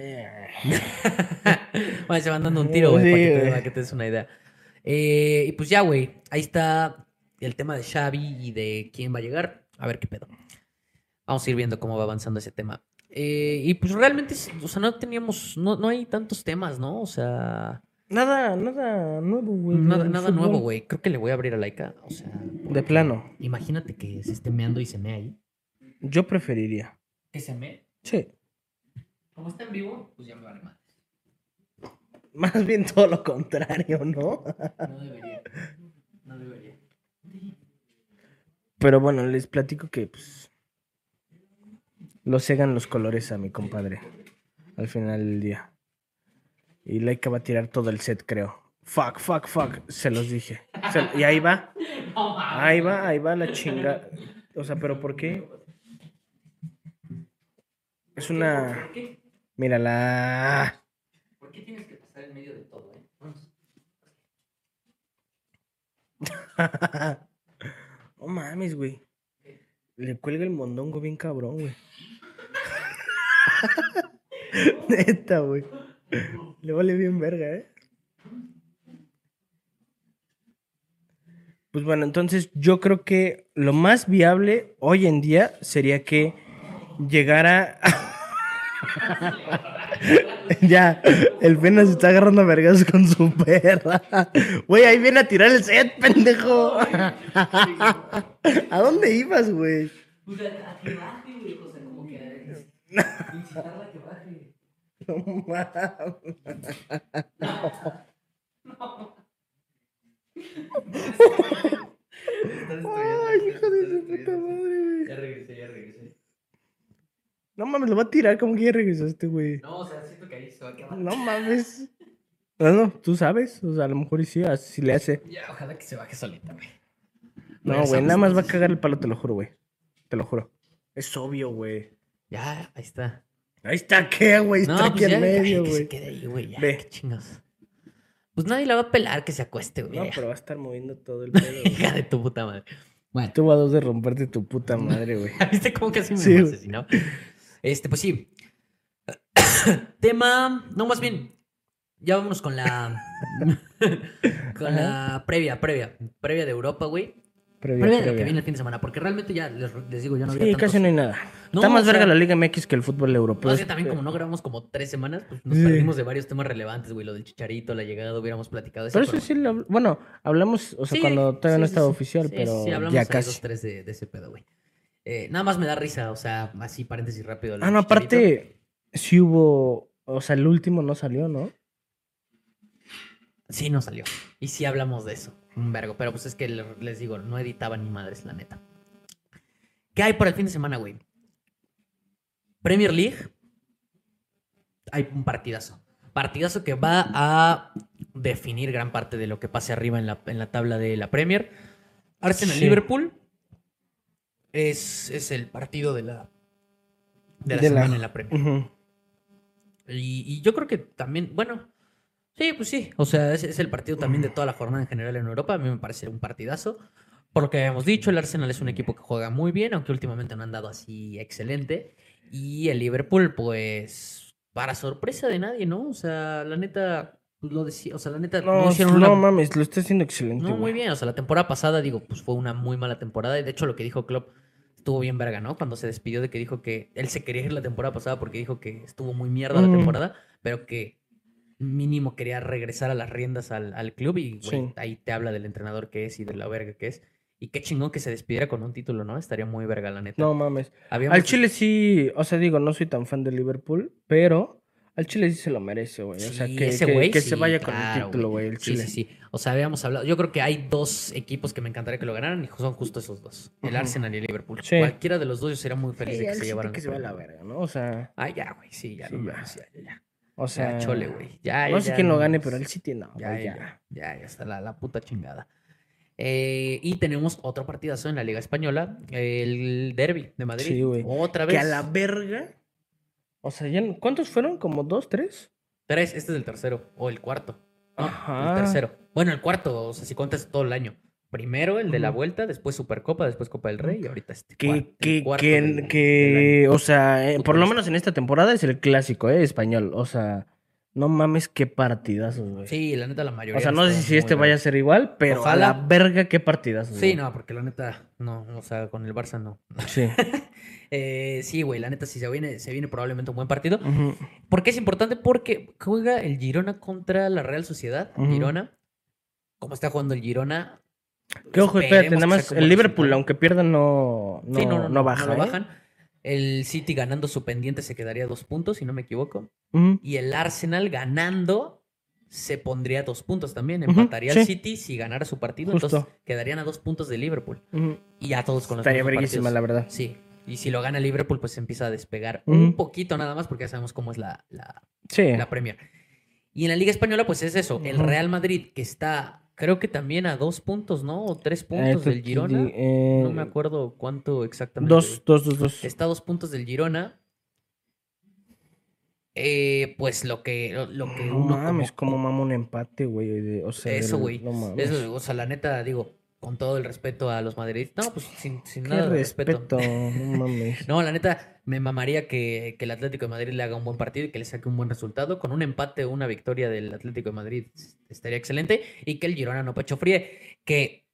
Bueno, se van dando un tiro, güey, Sí, para, que te, para que te des una idea. Eh, y pues ya, güey, ahí está el tema de Xavi y de quién va a llegar. A ver qué pedo. Vamos a ir viendo cómo va avanzando ese tema. Eh, y pues realmente, o sea, no teníamos, no, no hay tantos temas, ¿no? O sea, Nada, nada nuevo, güey. nada, nada nuevo, güey. Creo que le voy a abrir a Laika. O sea, De plano. imagínate que se esté meando y se mea ahí. Yo preferiría. Que se mee. Sí. Como está en vivo, pues ya me vale más. Más bien todo lo contrario, ¿no? No debería. No debería. Pero bueno, les platico que pues lo cegan los colores a mi compadre al final del día. Y Laika va a tirar todo el set, creo. Fuck, fuck, fuck, se los dije. Se- y ahí va, ahí va, ahí va la chinga. O sea, pero ¿por qué? Es una... Mírala. ¿Por qué tienes que pasar en medio de todo, eh? Vamos. No mames, güey. Le cuelga el mondongo bien cabrón, güey. Neta, güey. Le vale bien verga, ¿eh? Pues bueno, entonces yo creo que lo más viable hoy en día sería que llegara... ya, el pena se está agarrando a vergas con su perra. Güey, ahí viene a tirar el set, pendejo. ¿A dónde ibas, güey? Pues a, que baje, güey. O sea, como que incitarla a que baje. No mames. Ay, hijo de su puta madre, güey. Ya regresé, ya regresé. No mames, lo va a tirar como que ya regresaste, güey. No, o sea, siento que ahí se va a quedar. No mames. Bueno, tú sabes, o sea, a lo mejor y sí, así le hace. Ya, ojalá que se baje solita, güey. No, güey, nada más va a cagar el palo, te lo juro, güey. Te lo juro. Es obvio, güey. Ya, ahí está. Ahí está, ¿qué, güey? Está No, aquí pues ya, en medio, ay, que se güey. quede ahí, güey. Ya, Ve. qué chingados. Pues nadie la va a pelar que se acueste, güey. No, pero va a estar moviendo todo el pedo. güey. Hija de tu puta madre. Bueno, Tú vas a dos de romperte tu puta madre, güey. ¿viste cómo casi me Sí, asesinó? Este, pues sí. Tema. No, más bien. Ya vámonos con la. con la previa, previa. Previa de Europa, güey. Previa, Previa de lo que viene el fin de semana. Porque realmente ya les, les digo, ya no había Sí, tantos- casi no hay nada. No, Está más o sea- verga la Liga MX que el fútbol No, europeo. es que también como no grabamos como tres semanas, pues nos Sí. perdimos de varios temas relevantes, güey. Lo del chicharito, la llegada, hubiéramos platicado. Pero eso sí, lo bueno, hablamos, o sea, Sí, cuando todavía no sí, estaba oficial, pero sí, hablamos ya casi. dos, tres de, de ese pedo, güey. Eh, nada más me da risa, o sea, así paréntesis rápido. Ah, no, aparte, sí hubo, o sea, el último no salió, ¿no? Sí, no salió. Y sí hablamos de eso. Un vergo. Pero pues es que le- les digo, no editaba ni madres, la neta. ¿Qué hay por el fin de semana, güey? Premier League. Hay un partidazo. Partidazo que va a definir gran parte de lo que pase arriba en la, en la tabla de la Premier. Arsenal-Liverpool. Es, es el partido de la, de la De la- semana en la Premier. Y yo creo que también, bueno, sí, pues sí. O sea, es, es el partido también de toda la jornada en general en Europa. A mí me parece un partidazo. Por lo que habíamos dicho, el Arsenal es un equipo que juega muy bien, aunque últimamente no han dado así excelente. Y el Liverpool, pues, para sorpresa de nadie, ¿no? O sea, la neta, pues lo decía, o sea, la neta, no, No, mames, lo está haciendo excelente, No, muy bien. O sea, la temporada pasada, digo, pues fue una muy mala temporada. Y de hecho, lo que dijo Klopp estuvo bien verga, ¿no? Cuando se despidió de que dijo que él se quería ir la temporada pasada porque dijo que estuvo muy mierda la Mm. temporada, pero que mínimo quería regresar a las riendas al, al club. Y güey, Sí. ahí te habla del entrenador que es y de la verga que es. Y qué chingón que se despidiera con un título, ¿no? Estaría muy verga, la neta. No mames. Habíamos- Al Chile sí, o sea, digo, no soy tan fan de Liverpool, pero al Chile sí se lo merece, güey. o sea, que, ese que- que se vaya con el título, güey, el Chile. sí, sí. O sea, habíamos hablado. Yo creo que hay dos equipos que me encantaría que lo ganaran y son justo esos dos: el. Arsenal y el Liverpool. Sí. Cualquiera de los dos yo sería muy feliz de que se llevaran. que se va a la verga, ¿no? O sea, Ah, ya, güey, sí, ya. No ya. ya, ya, o sea, Ya, chole, güey. Ya, no ya, sé ya, quién lo gane, pero el City no, ya, ya. ya, ya está la, la puta chingada. Eh, y tenemos otro partidazo en la Liga Española, el Derby de Madrid. Sí, güey. Otra vez. Que a la verga. O sea, ya, ¿cuántos fueron? ¿Como dos, tres? Tres, este es el tercero, o el cuarto. Ajá. El tercero. Bueno, el cuarto, o sea, si cuentas todo el año. Primero el de la vuelta, después Supercopa, después Copa del Rey y ahorita este. Que, que, cuarto que, del- o sea, eh, por lo menos en esta temporada es el clásico, ¿eh? Español. O sea, No mames, qué partidazos, güey. Sí, la neta, la mayoría. o sea, no sé si este vaya a ser igual, pero Ojalá. a la verga, qué partidazos. Sí, güey. no, porque la neta, no, o sea, con el Barça no. Sí. Eh, sí, güey, la neta, sí se viene, se viene probablemente un buen partido. Ujú. ¿Por qué es importante? Porque juega el Girona contra la Real Sociedad. Girona. ¿Cómo está jugando el Girona? Que ojo, espérate, nada más el Liverpool, aunque pierda, no, no, Sí, no, no, no baja. ¿eh? bajan. El City ganando su pendiente se quedaría dos puntos, si no me equivoco. Y el Arsenal ganando se pondría dos puntos también. Empataría sí. al City si ganara su partido. Justo. Entonces quedarían a dos puntos de Liverpool. Y ya todos con los Estaría verguísima, la verdad. Sí. Y si lo gana Liverpool, pues se empieza a despegar un poquito nada más, porque ya sabemos cómo es la, la, Sí. la Premier. Y en la Liga Española, pues es eso. El. Real Madrid, que está, creo que también a dos puntos, ¿no? O tres Eh, puntos del te- Girona. eh, No me acuerdo cuánto exactamente. Dos, dos, dos, dos. Está a dos puntos del Girona. Eh, pues lo que, lo, que No uno mames, como, como mama un empate, güey. O sea, Eso, del- güey. No. Eso, o sea, la neta, digo, con todo el respeto a los madridistas. No, pues sin, sin nada de respeto, respeto. no mames. No, la neta, me mamaría que, que el Atlético de Madrid le haga un buen partido y que le saque un buen resultado. Con un empate o una victoria del Atlético de Madrid estaría excelente. Y que el Girona no pecho fríe. Que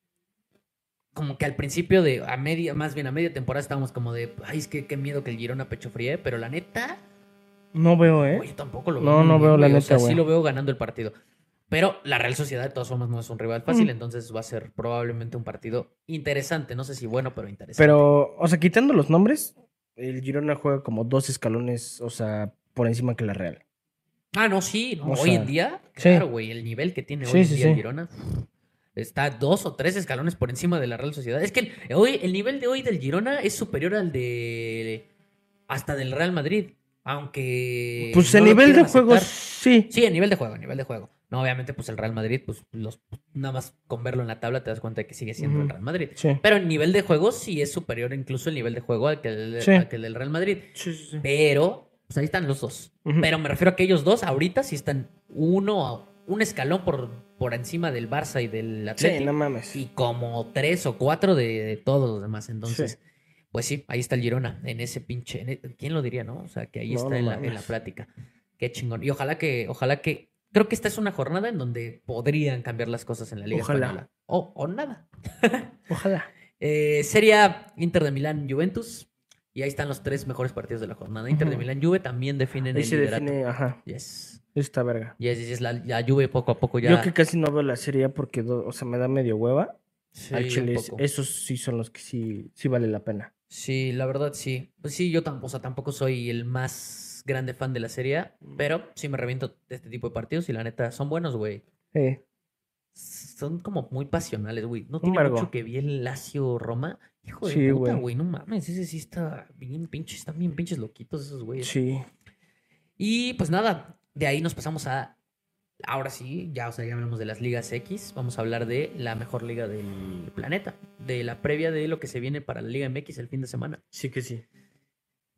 como que al principio de, a media, más bien a media temporada estábamos como de, ay, es que qué miedo que el Girona pecho fríe. Pero la neta, No veo, ¿eh? Oye, tampoco lo No, veo. no bien, veo la. O neta, sí güey. lo veo ganando el partido. Pero la Real Sociedad, de todas formas, no es un rival fácil. Mm. Entonces va a ser probablemente un partido interesante. No sé si bueno, pero interesante. Pero, o sea, quitando los nombres, el Girona juega como dos escalones, o sea, por encima que la Real. Ah, no, sí. no, hoy sea, en día, claro, güey. El nivel que tiene Sí, hoy en sí, día el. Girona está dos o tres escalones por encima de la Real Sociedad. Es que el, hoy, el nivel de hoy del Girona es superior al de. hasta del Real Madrid. Aunque. Pues no el lo nivel de juego, sí. Sí, a nivel de juego, a nivel de juego. No, obviamente, pues el Real Madrid, pues los, nada más con verlo en la tabla te das cuenta de que sigue siendo el. Real Madrid. Sí. Pero en nivel de juego sí es superior incluso el nivel de juego al que el, Sí. al que el del Real Madrid. Sí, sí, sí. Pero, pues ahí están los dos. Pero me refiero a que ellos dos ahorita sí están uno, un escalón por, por encima del Barça y del Sí, Atlético. no mames. Y como tres o cuatro de, de todos los demás. Entonces, pues sí, ahí está el Girona, en ese pinche. en e- ¿Quién lo diría, no? O sea, que ahí No, está no en, la, en la plática. Qué chingón. Y ojalá que, ojalá que. Creo que esta es una jornada en donde podrían cambiar las cosas en la Liga Ojalá. Española. O, o nada. Ojalá. Eh, sería Inter de Milán, Juventus. Y ahí están los tres mejores partidos de la jornada. Inter de. Milán, Juve también definen Ahí el se liderato. define, ajá, Yes. esta verga. Yes, yes, yes, La, la Juve poco a poco ya. Yo que casi no veo la serie porque, o sea, me da medio hueva. Sí, Al chile, esos sí son los que sí, sí vale la pena. Sí, la verdad sí. Pues sí, yo tampoco, o sea, tampoco soy el más grande fan de la serie, pero sí me reviento de este tipo de partidos y la neta son buenos, güey. Eh, Son como muy pasionales, güey. No tiene mucho que vi el Lazio Roma. Hijo de Sí, puta, güey. güey. No mames, ese sí está bien pinches, están bien pinches loquitos esos güeyes. sí. Y pues nada, de ahí nos pasamos a. Ahora sí, ya, o sea, ya hablamos de las ligas X. Vamos a hablar de la mejor liga del planeta. De la previa de lo que se viene para la Liga MX el fin de semana. Sí que sí.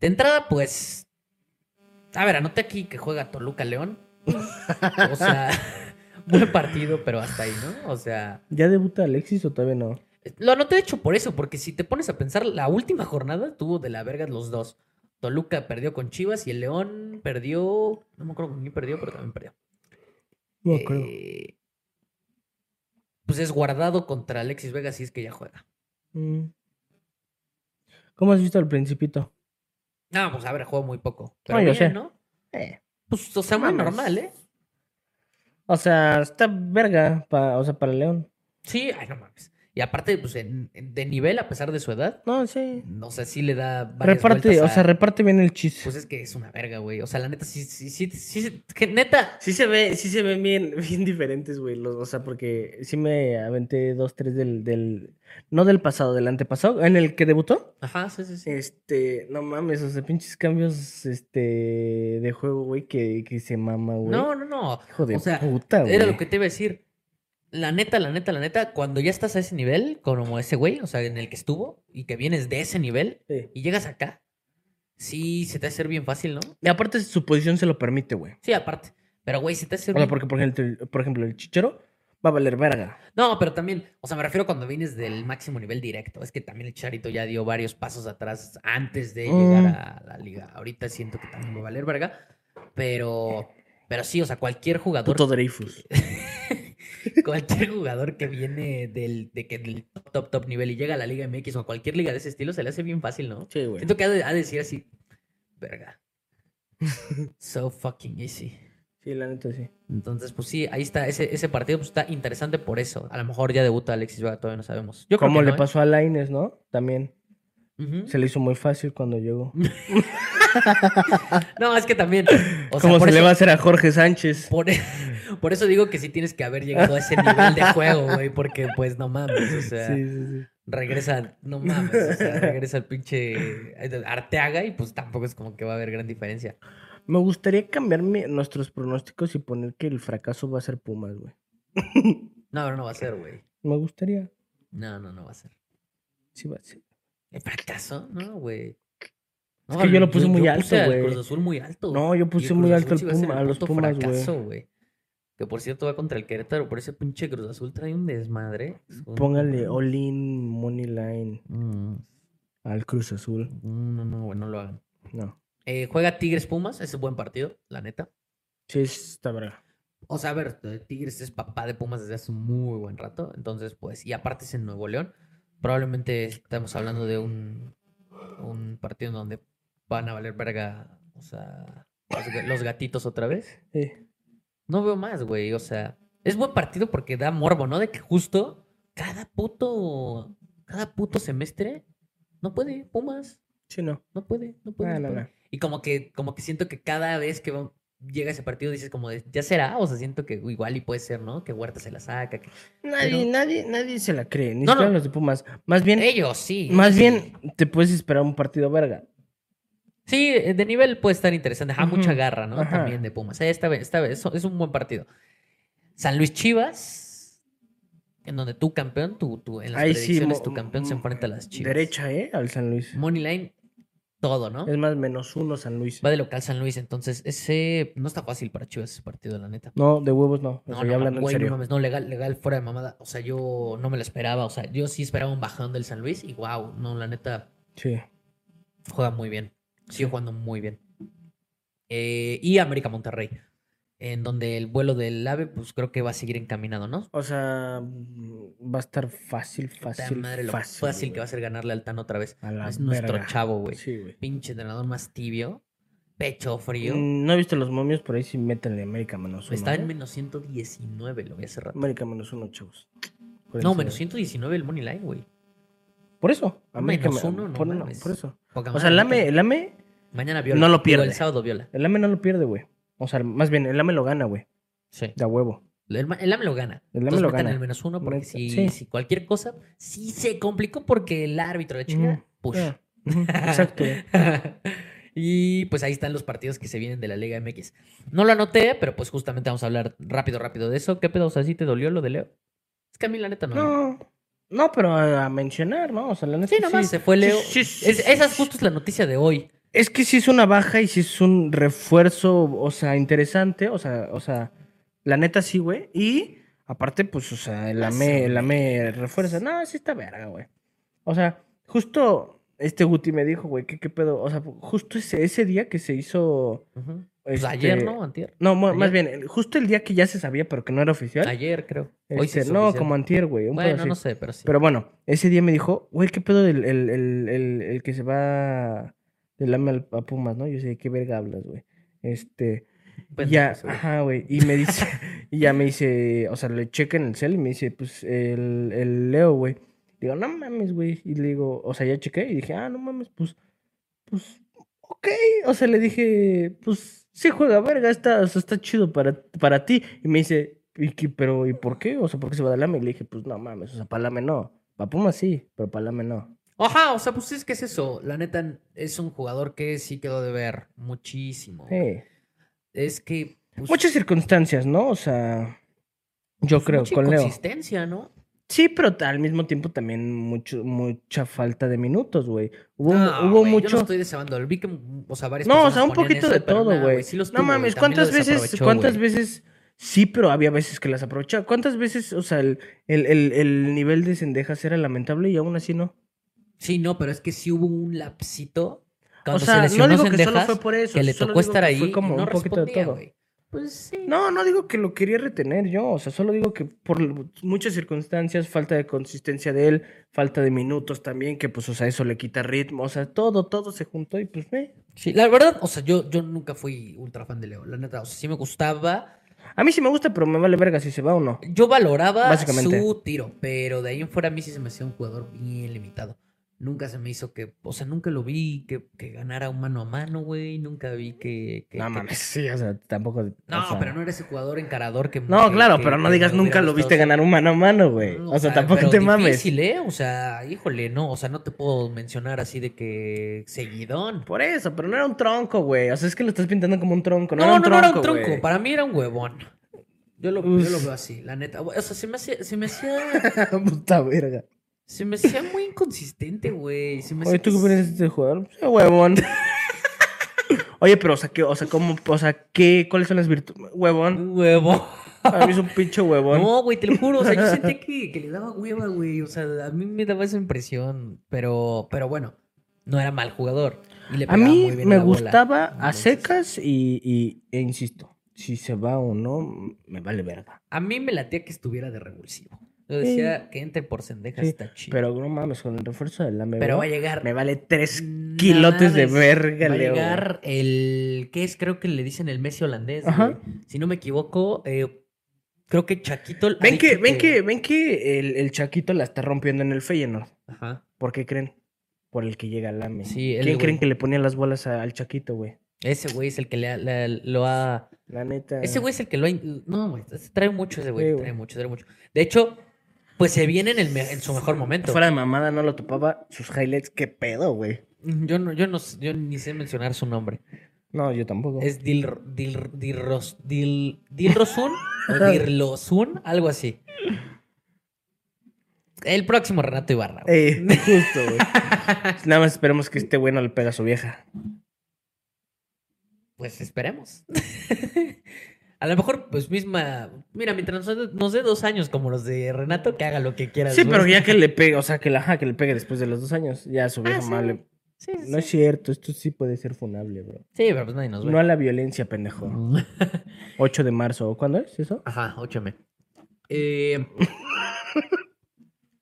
De entrada, pues. A ver, anoté aquí que juega Toluca León. O sea, buen partido, pero hasta ahí, ¿no? O sea, ¿Ya debuta Alexis o todavía no? lo anoté de hecho por eso, porque si te pones a pensar, la última jornada tuvo de la verga los dos. Toluca perdió con Chivas y el León perdió. No me acuerdo con quién perdió, pero también perdió. No acuerdo. Eh, pues es guardado contra Alexis Vega si es que ya juega. Mm. ¿Cómo has visto al Principito? No, pues a ver, juego muy poco. Pero No, yo bien, sé. ¿no? Eh, Pues, o sea, muy normal, ¿eh? O sea, está verga, pa- o sea, para León. Sí, ay, no mames. Y aparte, pues, en- en- de nivel, a pesar de su edad, No, sí. no sé, sí le da varias Reparte, o sea, reparte bien el chiste. Pues es que es una verga, güey. O sea, la neta, sí, sí, sí, sí, sí, que neta. Sí se ve, sí se ven bien, bien diferentes, güey. los- O sea, porque sí me aventé dos, tres del, del, no del pasado, del antepasado, en el que debutó. Ajá, sí, sí, sí. Este, no mames, o sea, pinches cambios, este, de juego, güey, que, que se mama, güey. No, no, no. Hijo de o sea, puta, güey. Era lo que te iba a decir. La neta, la neta, la neta, cuando ya estás a ese nivel, como ese güey, o sea, en el que estuvo, y que vienes de ese nivel, Sí. y llegas acá, sí, se te hace bien fácil, ¿no? Y aparte su posición se lo permite, güey. Sí, aparte. Pero, güey, se te hace O sea, bien. porque, por ejemplo, por ejemplo, el chichero va a valer verga. No, pero también, o sea, me refiero cuando vienes del máximo nivel directo. Es que también el Charito ya dio varios pasos atrás antes de Mm. llegar a la liga. Ahorita siento que también va a valer verga. Pero, Pero sí, o sea, cualquier jugador. Puto Dreyfus. cualquier jugador que viene del, de que del top, top, top nivel y llega a la Liga MX o a cualquier liga de ese estilo, se le hace bien fácil, ¿no? Sí, güey. Siento que ha de, ha de decir así, verga. so fucking easy. Sí, la neta sí. Entonces, pues sí, ahí está. Ese, ese partido pues, está interesante por eso. A lo mejor ya debuta Alexis Vega, todavía no sabemos. Yo Como le ¿eh? pasó a Laines, ¿no? También. Se le hizo muy fácil cuando llegó. No, es que también. O sea, se le va a hacer a Jorge Sánchez. Por, e- por eso digo que sí tienes que haber llegado a ese nivel de juego, güey, porque pues no mames, o sea, Sí, sí, sí. regresa, no mames, o sea, regresa el pinche Arteaga y pues tampoco es como que va a haber gran diferencia. Me gustaría cambiar nuestros pronósticos y poner que el fracaso va a ser Pumas, güey. No, pero no va a ser, güey. Me gustaría. No, no, no va a ser. Sí va a ser. ¿El fracaso? No, güey. Es que yo lo puse muy alto, puse al güey. Cruz Azul muy alto. No, yo puse muy alto el a Puma- a los Pumas, güey. Que por cierto va contra el Querétaro, por ese pinche Cruz Azul trae un desmadre. Es un- Póngale all-in money line Mm, al Cruz Azul. No, no, no, güey, no lo hagan. No. Eh, juega Tigres Pumas, es un buen partido, la neta. Sí, está verga. O sea, a ver, eh, Tigres es papá de Pumas desde hace un muy buen rato. Entonces, pues, y aparte es en Nuevo León. Probablemente estamos hablando de un, un partido donde van a valer verga, o sea, los, ga- los gatitos otra vez. Sí. No veo más, güey. O sea, es buen partido porque da morbo, ¿no? De que justo cada puto, cada puto semestre no puede, Pumas. Sí, no. No puede, no puede. Ah, no no. Y como que, como que siento que cada vez que llega ese partido dices como de, ya será, o sea, siento que igual y puede ser, ¿no? Que Huerta se la saca. que- Nadie, Pero- nadie, nadie se la cree. Ni No, siquiera no. los de Pumas. Más bien, Ellos sí. más sí. bien te puedes esperar un partido verga. Sí, eh, de nivel puede estar interesante. Ajá, mucha garra, ¿no? Ajá. También de Pumas. Eh, Esta vez, esta vez, es un buen partido. San Luis Chivas, en donde tu campeón, tu, tu, en las Ahí sí, predicciones, mo- tu campeón se m- enfrenta a las Chivas. Derecha, ¿eh? Al San Luis. Money line, todo, ¿no? Es más, menos uno San Luis. Va de local San Luis, entonces ese no está fácil para Chivas ese partido, la neta. No, de huevos no. No, no, hablando güey, en no serio. mames, no, legal, legal, fuera de mamada. O sea, yo no me lo esperaba. O sea, yo sí esperaba un bajón del San Luis y wow, no, la neta, Sí. juega muy bien. Sigue jugando muy bien. Eh, y América Monterrey, en donde el vuelo del AVE, pues creo que va a seguir encaminado, ¿no? O sea, mm, va a estar fácil, fácil. madre, lo fácil, fácil que va a ser ganarle al Tan otra vez. A la Es nuestro verga. chavo, güey. Sí, güey. Pinche entrenador más tibio, pecho frío. Mm, No he visto los momios, por ahí sí métanle América menos uno. Está ¿eh? en menos 119, lo vi hace rato. América menos uno, chavos. No, menos 119 el Money Line, güey. Por eso. América Menos me- uno, no por, no, por eso. Poca O sea, el AME, neta. el AME, Mañana viola. no lo Digo, pierde. el sábado viola. el AME no lo pierde, güey. O sea, más bien, el AME lo gana, güey. Sí. De a huevo. El, el AME lo gana. El AME lo gana. el menos uno porque si, sí. si cualquier cosa, sí se complicó porque el árbitro de chinga, Ujú, push. Ujú, Exacto. y pues ahí están los partidos que se vienen de la Liga MX. No lo anoté, pero pues justamente vamos a hablar rápido, rápido de eso. ¿Qué pedo? O sea, ¿sí te dolió lo de Leo? Es que a mí la neta no. No, no, pero a, mencionar, ¿no? O sea, la neta. Sí, nomás se fue sí, Leo. sí, sí, Es- sí, esa sí. justo es la noticia de hoy. Es que sí es una baja y sí es un refuerzo, o sea, interesante, o sea, o sea, la neta sí, güey. Y aparte, pues, o sea, el AME, o el AME refuerza. No, sí está verga, güey. O sea, justo este Guti me dijo, güey, ¿qué, qué pedo? O sea, justo ese, ese día que se hizo. Este, ayer, ¿no? Antier. No, más bien, justo el día que ya se sabía, pero que no era oficial. Ayer, creo. Hoy Este, es no, oficial. como antier, güey. un Bueno, no sé, pero sí. Pero bueno, ese día me dijo, güey, ¿qué pedo del el, el, el, el que se va del AME al- a Pumas, no? Yo sé, ¿qué verga hablas, güey? Este, Pendejo ya, ajá, güey. Y me dice, y ya me dice, o sea, le checa en el cel y me dice, pues, el, el Leo, güey. Digo, no mames, güey. Y le digo, o sea, ya chequé y dije, ah, no mames, pues, pues, ok. O sea, le dije, pues, sí juega verga, está, o sea, está chido para, para ti. Y me dice, ¿y qué, pero, ¿y por qué? O sea, ¿por qué se va del AME? Y le dije, pues, no mames, o sea, para el AME no. Para Pumas sí, pero para el AME no. Ajá, o sea, pues es que es eso. La neta es un jugador que sí quedó de ver muchísimo. Sí. Es que. pues, Muchas circunstancias, ¿no? O sea, yo pues, creo, mucha con Leo. inconsistencia, ¿no? Sí, pero al mismo tiempo también mucho, mucha falta de minutos, güey. Hubo, No, hubo güey, Yo mucho. no estoy deseando. Vi que, o sea, varias No, o sea, un poquito eso, de todo, güey. sí no mames, ¿cuántas veces, cuántas veces sí, pero había veces que las aprovechaba? ¿Cuántas veces, o sea, el, el, el, el nivel de cendejas era lamentable y aún así no? Sí, no, pero es que sí hubo un lapsito. O Cuando sea, se no lesionó digo que solo Cendejas, fue por eso. que le tocó estar que fue ahí como y no un poquito de todo. Pues sí. No, no digo que lo quería retener yo, o sea, solo digo que por muchas circunstancias, falta de consistencia de él, falta de minutos también, que pues, o sea, eso le quita ritmo, o sea, todo, todo se juntó y pues, me. Sí, la verdad, o sea, yo, yo nunca fui ultra fan de Leo, la neta, o sea, sí me gustaba. A mí sí me gusta, pero me vale verga si se va o no. Yo valoraba su tiro, pero de ahí en fuera a mí sí se me hacía un jugador bien limitado. Nunca se me hizo que, o sea, nunca lo vi que, que ganara un mano a mano, güey. Nunca vi que. que- No que- mames, sí, o sea, tampoco. o No, sea- pero no era ese jugador encarador que. No, claro, pero no digas nunca lo viste ganar un mano a mano, güey. No, O sea, tampoco te mames. difícil, ¿eh? O sea, híjole, no. O sea, no te puedo mencionar así de que seguidón. Por eso, pero no era un tronco, güey. O sea, es que lo estás pintando como un tronco. No, No, era un no, no era un tronco. güey. Para mí era un huevón. Yo lo, yo lo veo así, la neta. O sea, se me hacía, se me hacía, Puta verga. Se me hacía muy inconsistente, güey. Se me Oye, ¿tú qué opinas de este jugador? Pues, huevón. Oye, pero, o sea, ¿qué, o sea, cómo, o sea, qué, cuáles son las virtudes? Huevón. Huevo. A mí es un pinche huevón. No, güey, te lo juro. O sea, yo sentí que, que le daba hueva, güey. O sea, a mí me daba esa impresión. Pero, pero bueno, no era mal jugador. Y le a mí muy bien me gustaba a secas y, y, e insisto, si se va o no, me vale verga. A mí me latía que estuviera de revulsivo. Yo decía que entre por cendejas Sí, está chido. Pero no mames, con el refuerzo de la me Pero va a llegar. me vale tres kilotes de verga, Va a Leo. llegar el. ¿Qué es? Creo que le dicen el Messi holandés. Ajá. Si no me equivoco, eh, creo que Chaquito. ha Ven que, ven que, ven que el, el Chaquito la está rompiendo en el Feyenoord. Ajá. ¿Por qué creen? Por el que llega al AME. Sí, el ¿Quién güey. creen que le ponía las bolas a- al Chaquito, güey? Ese güey es el que le, ha- le- lo ha. La neta. Ese güey es el que lo ha. No, güey. Trae mucho ese güey. Sí, trae güey. mucho, trae mucho. De hecho, pues se viene en, el me- en su mejor momento. Fuera de mamada no lo topaba sus highlights. ¿Qué pedo, güey? Yo no, yo no, yo ni sé mencionar su nombre. No, yo tampoco. Es Dil, Dil, Dilros- Dil, Dilrosun o Dirlosun, algo así. El próximo Renato Ibarra. güey. Eh, justo, güey. Nada más esperemos que este güey no le pega a su vieja. Pues esperemos. A lo mejor, pues misma. Mira, mientras nos, nos dé dos años como los de Renato, que haga lo que quiera. Sí, después. pero ya que le pegue, o sea, que, la, que le pegue después de los dos años, ya su vieja Ah, sí. sí, No es cierto, esto sí puede ser funable, bro. Sí, pero pues nadie nos ve. No a la violencia, pendejo. 8 de marzo, ¿cuándo es eso? Ajá, 8M. Eh,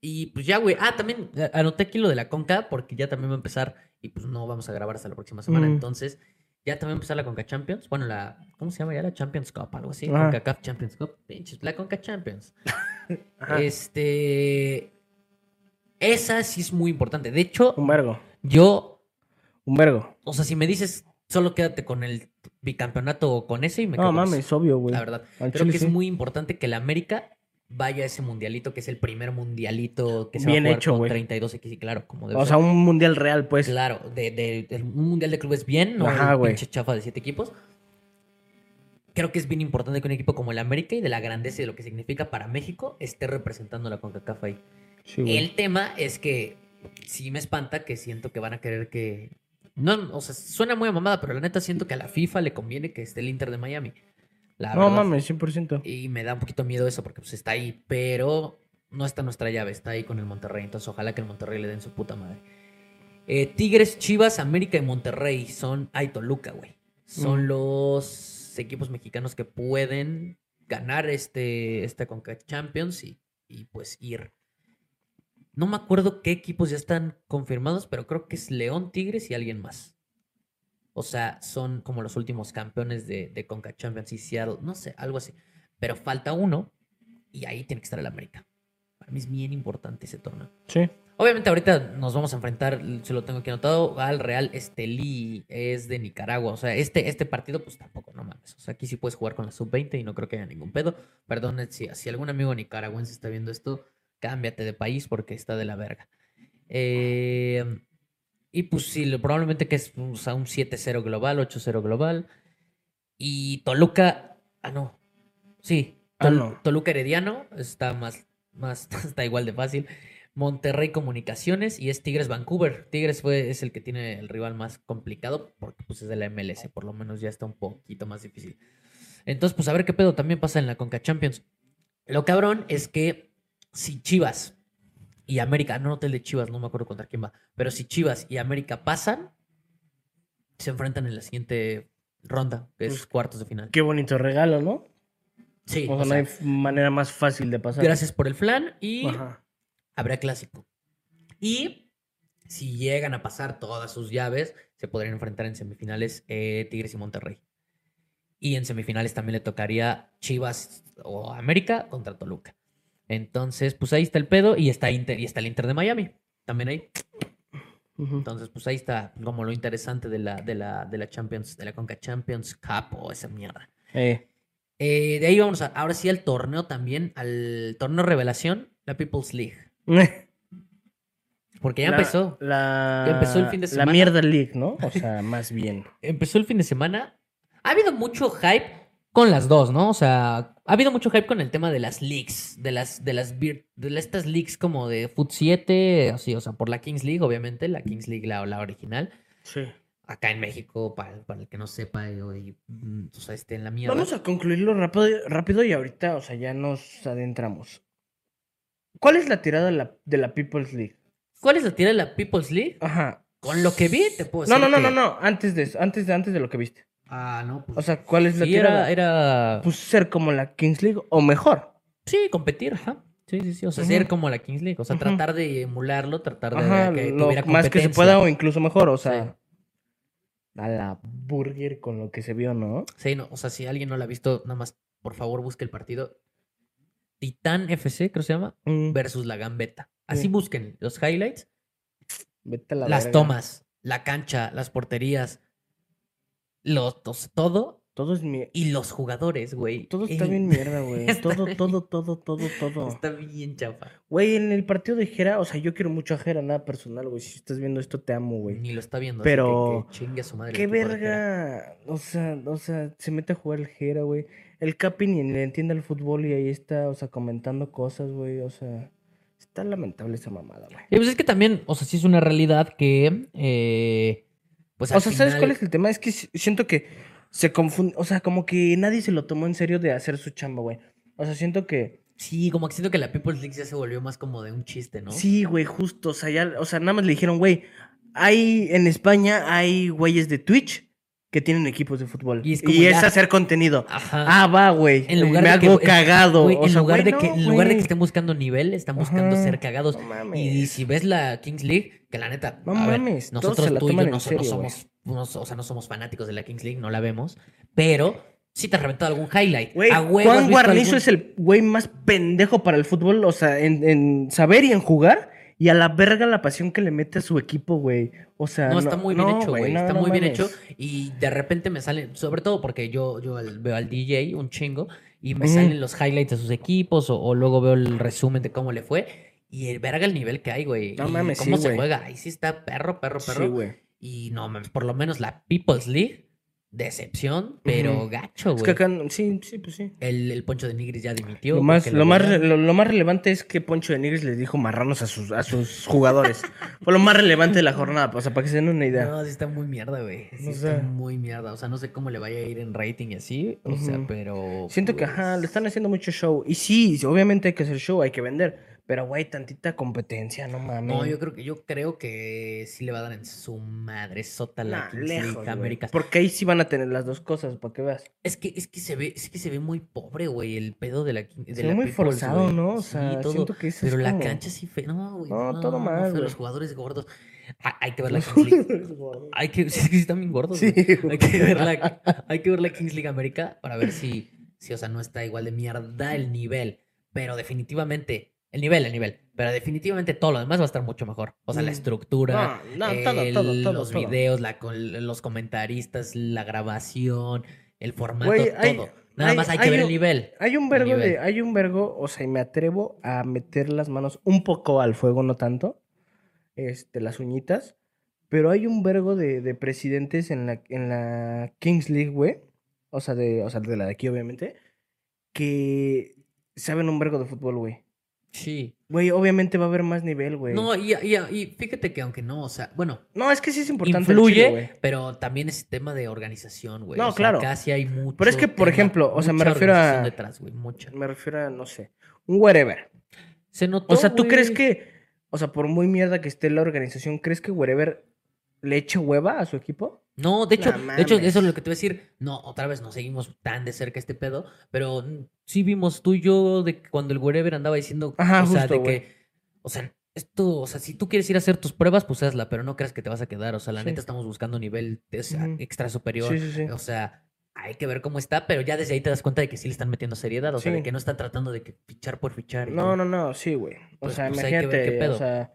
y pues ya, güey. Ah, también eh, anoté aquí lo de la Conca, porque ya también va a empezar. Y pues no vamos a grabar hasta la próxima semana. Mm. Entonces, ya también empezar la Conca Champions. Bueno, la. ¿Cómo se llama ya? La Champions Cup, algo así. Ajá. Conca Cup Champions Cup. Pinches, la Conca Champions. Este. Esa sí es muy importante. De hecho, Un vergo. yo. Un vergo. O sea, si me dices, solo quédate con el bicampeonato o con ese y me No mames, obvio, güey. La verdad. Al Creo chile que sí. es muy importante que la América vaya a ese mundialito, que es el primer mundialito que se Bien va a jugar hecho, con güey. 32 X, y claro, como debe O ser. sea, un mundial real, pues. Claro, de, de- de un mundial de clubes bien, no Ajá, pinche chafa de siete equipos. Creo que es bien importante que un equipo como el América y de la grandeza y de lo que significa para México esté representando la CONCACAF ahí. Sí. El tema es que sí me espanta que siento que van a querer que. No, o sea, suena muy a mamada, pero la neta siento que a la FIFA le conviene que esté el Inter de Miami. La No verdad. mames, 100%. Y me da un poquito miedo eso porque pues está ahí, pero no está nuestra llave, está ahí con el Monterrey. Entonces ojalá que el Monterrey le den su puta madre. Eh, Tigres, Chivas, América y Monterrey son... Ay, Toluca, güey. Son Mm. los equipos mexicanos que pueden ganar este, esta Conca Champions y, y pues ir. No me acuerdo qué equipos ya están confirmados, pero creo que es León, Tigres y alguien más. O sea, son como los últimos campeones de, de Conca Champions y Seattle, no sé, algo así. Pero falta uno y ahí tiene que estar el América. Para mí es bien importante ese torneo. Sí. Obviamente ahorita nos vamos a enfrentar, se lo tengo aquí anotado, al Real Estelí, es de Nicaragua. O sea, este, este partido pues tampoco, no mames. O sea, aquí sí puedes jugar con la sub-20 y no creo que haya ningún pedo. Perdón si, si algún amigo nicaragüense está viendo esto, cámbiate de país porque está de la verga. Eh, y pues sí, probablemente que es o sea, un 7-0 global, 8-0 global. Y Toluca, ah no, sí, Ah, no. Toluca Herediano está más, más, está igual de fácil. Monterrey Comunicaciones y es Tigres Vancouver. Tigres fue, es el que tiene el rival más complicado porque pues es de la MLS, por lo menos ya está un poquito más difícil. Entonces, pues a ver qué pedo también pasa en la Conca Champions. Lo cabrón es que si Chivas y América, no noté el de Chivas, no me acuerdo contra quién va, pero si Chivas y América pasan, se enfrentan en la siguiente ronda, que es Pues, cuartos de final. Qué bonito regalo, ¿no? Sí, O sea, no hay manera más fácil de pasar. gracias por el flan y Ajá. habrá clásico. Y si llegan a pasar todas sus llaves, se podrían enfrentar en semifinales eh, Tigres y Monterrey. Y en semifinales también le tocaría Chivas o América contra Toluca. Entonces, pues ahí está el pedo y está Inter y está el Inter de Miami. También ahí. Entonces, pues ahí está como lo interesante de la, de la, de la Champions, de la Conca Champions Cup o esa mierda. Eh, Eh, de ahí vamos a, ahora sí al torneo también, al torneo revelación, la People's League. Porque ya La- empezó. La, Ya empezó el fin de La semana. mierda league, ¿no? O sea, más bien. Empezó el fin de semana. Ha habido mucho hype con las dos, ¿no? O sea, ha habido mucho hype con el tema de las leagues, de las, de las, de estas leagues como de Foot 7, así, o sea, por la Kings League, obviamente, la Kings League, la, la original. Sí. Acá en México, para, para el que no sepa, eh, y, mm, o sea, esté en la mierda. Vamos a concluirlo rápido, rápido y ahorita, o sea, ya nos adentramos. ¿Cuál es la tirada de la, de la People's League? ¿Cuál es la tira de la People's League? Ajá. Con lo que vi, te puedo No, no, no, que- no, no. Antes de eso, antes de, antes de lo que viste. Ah, no, pues. O sea, ¿cuál es la sí, tirada? era, era. Pues ser como la Kings League o mejor. Sí, competir, ajá. Sí, sí, sí. O sea, ser como la Kings League. O sea, tratar de emularlo, tratar de Ajá, que lo tuviera más que se competencia. pueda o incluso mejor, o sea. Sí. A la burger con lo que se vio, ¿no? Sí, no, o sea, si alguien no lo ha visto, nada más, por favor, busque el partido. Titán FC, creo que se llama, Mm, versus la Gambeta. Así Sí. busquen los highlights, vete a la las verga. tomas, la cancha, las porterías, los, los- todo Todo es mi... y los jugadores, güey. Todo está bien mierda, güey. Todo, todo, todo, todo, todo. Está bien chafa. Güey, en el partido de Jera, o sea, yo quiero mucho a Jera, nada personal, güey. Si estás viendo esto, te amo, güey. Ni lo está viendo. Pero- Así que, que chingue a su madre. Qué verga. O sea, o sea, se mete a jugar el Jera, güey. El Capi ni le entiende el fútbol y ahí está, o sea, comentando cosas, güey. O sea, está lamentable esa mamada, güey. Y pues es que también, o sea, sí es una realidad que. eh, pues O sea, ¿sabes cuál es el tema? Es que si- siento que se confunde, o sea, como que nadie se lo tomó en serio de hacer su chamba, güey. O sea, siento que Sí, como que siento que la People's League ya se volvió más como de un chiste, ¿no? sí, güey, justo, o sea, ya, o sea, nada más le dijeron, güey, hay en España hay güeyes de Twitch que tienen equipos de fútbol Y y es hacer contenido. Ajá. Ah, va, güey. En lugar me que- hago en- cagado. En lugar de que, no, en lugar de que güey. estén buscando nivel, están buscando Ajá. ser cagados. No Y mames. si ves la Kings League, que la neta, No a mames, nosotros tú y yo no, serio, somos, o sea, no somos fanáticos de la Kings League, no la vemos, pero sí te ha reventado algún highlight. A has Juan Guarnizo algún- es el güey más pendejo para el fútbol, o sea, en, en saber y en jugar. Y a la verga la pasión que le mete a su equipo, güey. O sea, No, está muy bien no, hecho, güey. no, está no muy bien mames. hecho. Y de repente me salen, sobre todo porque yo, yo veo al DJ un chingo y me salen los highlights de sus equipos o, o luego veo el resumen de cómo le fue. Y el verga el nivel que hay, güey. No y mames, cómo sí, se juega. Ahí sí está perro, perro, perro. Sí, güey. y no mames, por lo menos la People's League, decepción, pero gacho, Es güey. que acá, sí, sí, pues sí. El, el Poncho de Nigris ya dimitió. Lo más, lo, más, re- lo, lo más relevante es que Poncho de Nigris les dijo marranos a sus, a sus jugadores. Fue lo más relevante de la jornada, o sea, para que se den una idea. No, sí está muy mierda, güey. Sí O está muy mierda. O sea, no sé cómo le vaya a ir en rating y así. O sea, pero. Siento que, ajá, le están haciendo mucho show. Y sí, obviamente hay que hacer show, hay que vender. Pero, güey, tantita competencia, no mames. No, yo creo que yo creo que sí le va a dar en su madre sota la Nah, Kings lejos. Américas. Porque ahí sí van a tener las dos cosas, para que veas. Es que, es que se ve, es que se ve muy pobre, güey, el pedo de la de Se ve muy People's, forzado. ¿no? O Sí, sea, todo. siento que eso es Pero la como- cancha sí fe. No, güey. No, todo mal. Los jugadores gordos. Ah, hay que ver la Kings League. Hay que, sí, sí están bien gordos. Sí. Hay que ver la, hay que ver la Kings League América para ver si, si, o sea, no está igual de mierda el nivel. Pero definitivamente, el nivel, el nivel. Pero definitivamente todo lo demás va a estar mucho mejor. O sea, la Mm. estructura, No, no, todo, todo, todo, los videos, la, los comentaristas, la grabación, el formato, hay- todo. Nada hay- más hay, hay que ver un- el nivel. Hay un vergo de, hay un vergo, o sea, y me atrevo a meter las manos un poco al fuego, no tanto, este, las uñitas, pero hay un vergo de, de presidentes en la, en la Kings League, güey, o sea, de, o sea, de la de aquí, obviamente, que saben un vergo de fútbol, güey. Sí. Güey, obviamente va a haber más nivel, güey. No, y, y- y fíjate que aunque no, o sea, bueno, No, es que sí es importante. influye, güey. pero también es tema de organización, güey. No, O sea, claro. Casi hay mucho. Pero es que, por tema, ejemplo, o sea, me refiero a- detrás, güey, mucha. Me refiero a, no sé, un wherever. Se notó. O sea, ¿tú güey. crees que, o sea, por muy mierda que esté la organización, ¿crees que Wherever le eche hueva a su equipo? No, de hecho, No de hecho, eso es lo que te voy a decir. No, otra vez no seguimos tan de cerca este pedo, pero sí vimos tú y yo de que cuando el wherever andaba diciendo, Ajá, o sea, de que, o sea, esto, o sea, si tú quieres ir a hacer tus pruebas, pues hazla, pero no creas que te vas a quedar. O sea, la Sí. neta estamos buscando nivel o sea, Ujú. extra superior. Sí, sí, sí. O sea, hay que ver cómo está, pero ya desde ahí te das cuenta de que sí le están metiendo seriedad, o sea, de que no están tratando de que fichar por fichar. No, todo. no, no, sí, güey. O Pues- sea, pues hay que ver imagínate, qué pedo. o sea,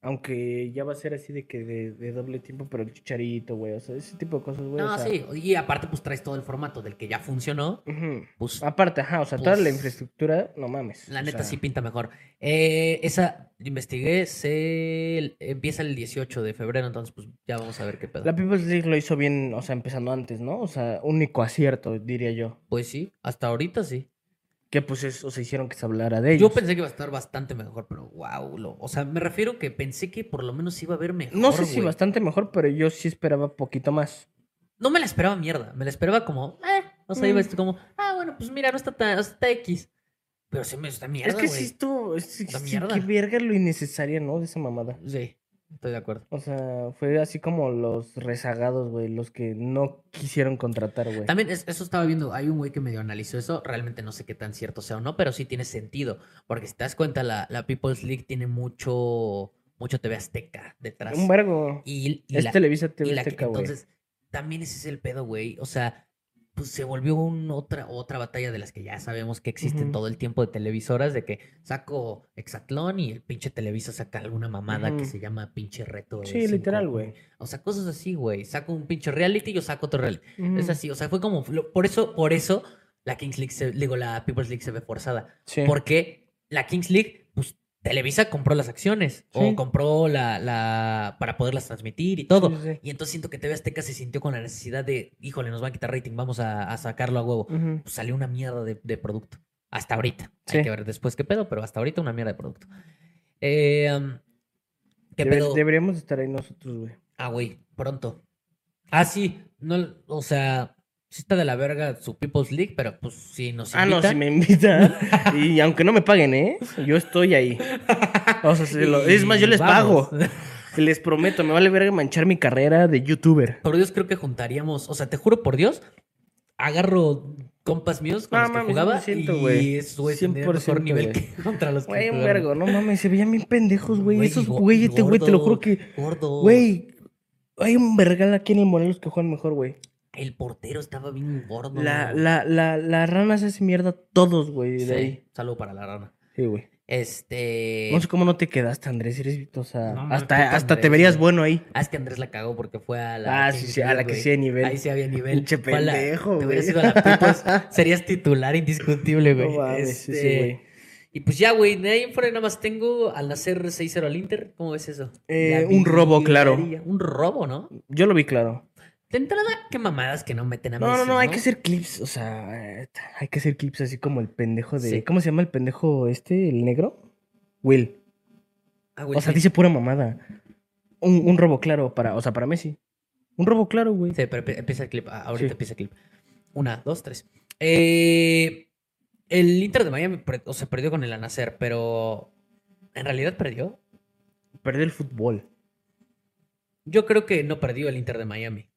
aunque ya va a ser así de que de, de doble tiempo, pero el chicharito, güey, o sea, ese tipo de cosas, güey. No, o sea, sí, y aparte pues traes todo el formato del que ya funcionó, ujú. pues Aparte, ajá, o sea, toda la Pues, infraestructura, no mames. La o neta sea, sí pinta mejor. Eh, esa, investigué, se empieza el 18 de febrero, entonces pues ya vamos a ver qué pedo. La People's League lo hizo bien, o sea, empezando antes, ¿no? O sea, único acierto, diría yo. Pues sí, hasta ahorita sí. Que pues eso, se hicieron que se hablara de ellos. Yo pensé que iba a estar bastante mejor, pero wow, o sea, me refiero que pensé que por lo menos iba a ver mejor. No sé si bastante mejor, pero yo sí esperaba poquito más. No me la esperaba mierda, me la esperaba como, eh, o sea, iba Mm. esto como, ah, bueno, pues mira, no está tan, o sea, está X. Pero se me está mierda, es que sí estuvo, es, mierda. qué verga lo innecesario, ¿no? De esa mamada. Sí, estoy de acuerdo. O sea, fue así como los rezagados, güey, los que no quisieron contratar, güey. También es- eso estaba viendo, hay un güey que medio analizó eso, realmente no sé qué tan cierto sea o no, pero sí tiene sentido, porque si te das cuenta, la, la People's League tiene mucho, mucho TV Azteca detrás. Un vergo. Y, y Es la- Televisa y TV la que- Azteca, güey. entonces, también ese es el pedo, güey. O sea, pues se volvió un otra, otra batalla de las que ya sabemos que existen todo el tiempo de televisoras, de que saco Exatlón y el pinche Televisa saca alguna mamada que se llama pinche reto. Sí, cinco- literal, güey. O sea, cosas así, güey. Saco un pinche reality y yo saco otro reality. Es así, o sea, fue como, por eso, por eso la Kings League, se, digo, la People's League se ve forzada. Sí. Porque la Kings League, Televisa compró las acciones o compró la, la, para poderlas transmitir y todo. Sí, sí, sí. Y entonces siento que TV Azteca se sintió con la necesidad de, híjole, nos van a quitar rating, vamos a, a sacarlo a huevo. Pues salió una mierda de, de producto. Hasta ahorita. Sí. Hay que ver después qué pedo, pero hasta ahorita una mierda de producto. Eh, um, ¿Qué Debe- pedo? Deberíamos estar ahí nosotros, güey. Ah, güey, pronto. Ah, sí, no, o sea, sí está de la verga su People's League, pero pues sí nos Ah, no, si me invitan. y aunque no me paguen, ¿eh? Yo estoy ahí. O sea, se lo- es más, yo les vamos. pago. Les prometo, me vale verga manchar mi carrera de youtuber. Por Dios, creo que juntaríamos, o sea, te juro por Dios, agarro compas míos con No los que mames, jugaba 100%, y güey. güeyes tendrían mejor 100%, nivel güey. que contra los que Güey, un vergo, no mames, se veían bien pendejos, güey. Güey, Esos güey, este güey, te lo juro que. Gordo. Güey, hay un vergal aquí en el Morelos que juegan mejor, güey. El portero estaba bien gordo. La, la, la, la rana se hace mierda todos, güey, de Sí, ahí. Saludo para la rana. Sí, güey. Este. No sé cómo no te quedaste, Andrés. Eres, o sea, No hasta, hasta te verías güey. bueno ahí. Ah, es que Andrés la cagó porque fue a la. Ah, sí, sí, a la que güey. sí hay nivel. Ahí sí había nivel. Pinche pendejo, Te hubieras ido a la People's, serías titular indiscutible, güey. No mames, sí, sí, Este, güey. Y pues ya, güey, de ahí en fuera nada más tengo al nacer 6-0 al Inter. ¿Cómo ves eso? Eh, un robo, claro. Un robo, ¿no? Yo lo vi claro. De entrada, qué mamadas que no meten a No, no, Messi, no, hay que hacer clips, o sea, hay que hacer clips así como el pendejo de... Sí. ¿Cómo se llama el pendejo este, el negro? Will. Ah, O sea, sí. dice pura mamada. Un, un robo claro para, o sea, para Messi. Un robo claro, güey. Sí, pero empieza el clip. Ah, Ahorita Sí. empieza el clip. Una, dos, tres. Eh, el Inter de Miami o sea, perdió con el Anacer, pero ¿en realidad perdió? Perder el fútbol. Yo creo que no perdió el Inter de Miami.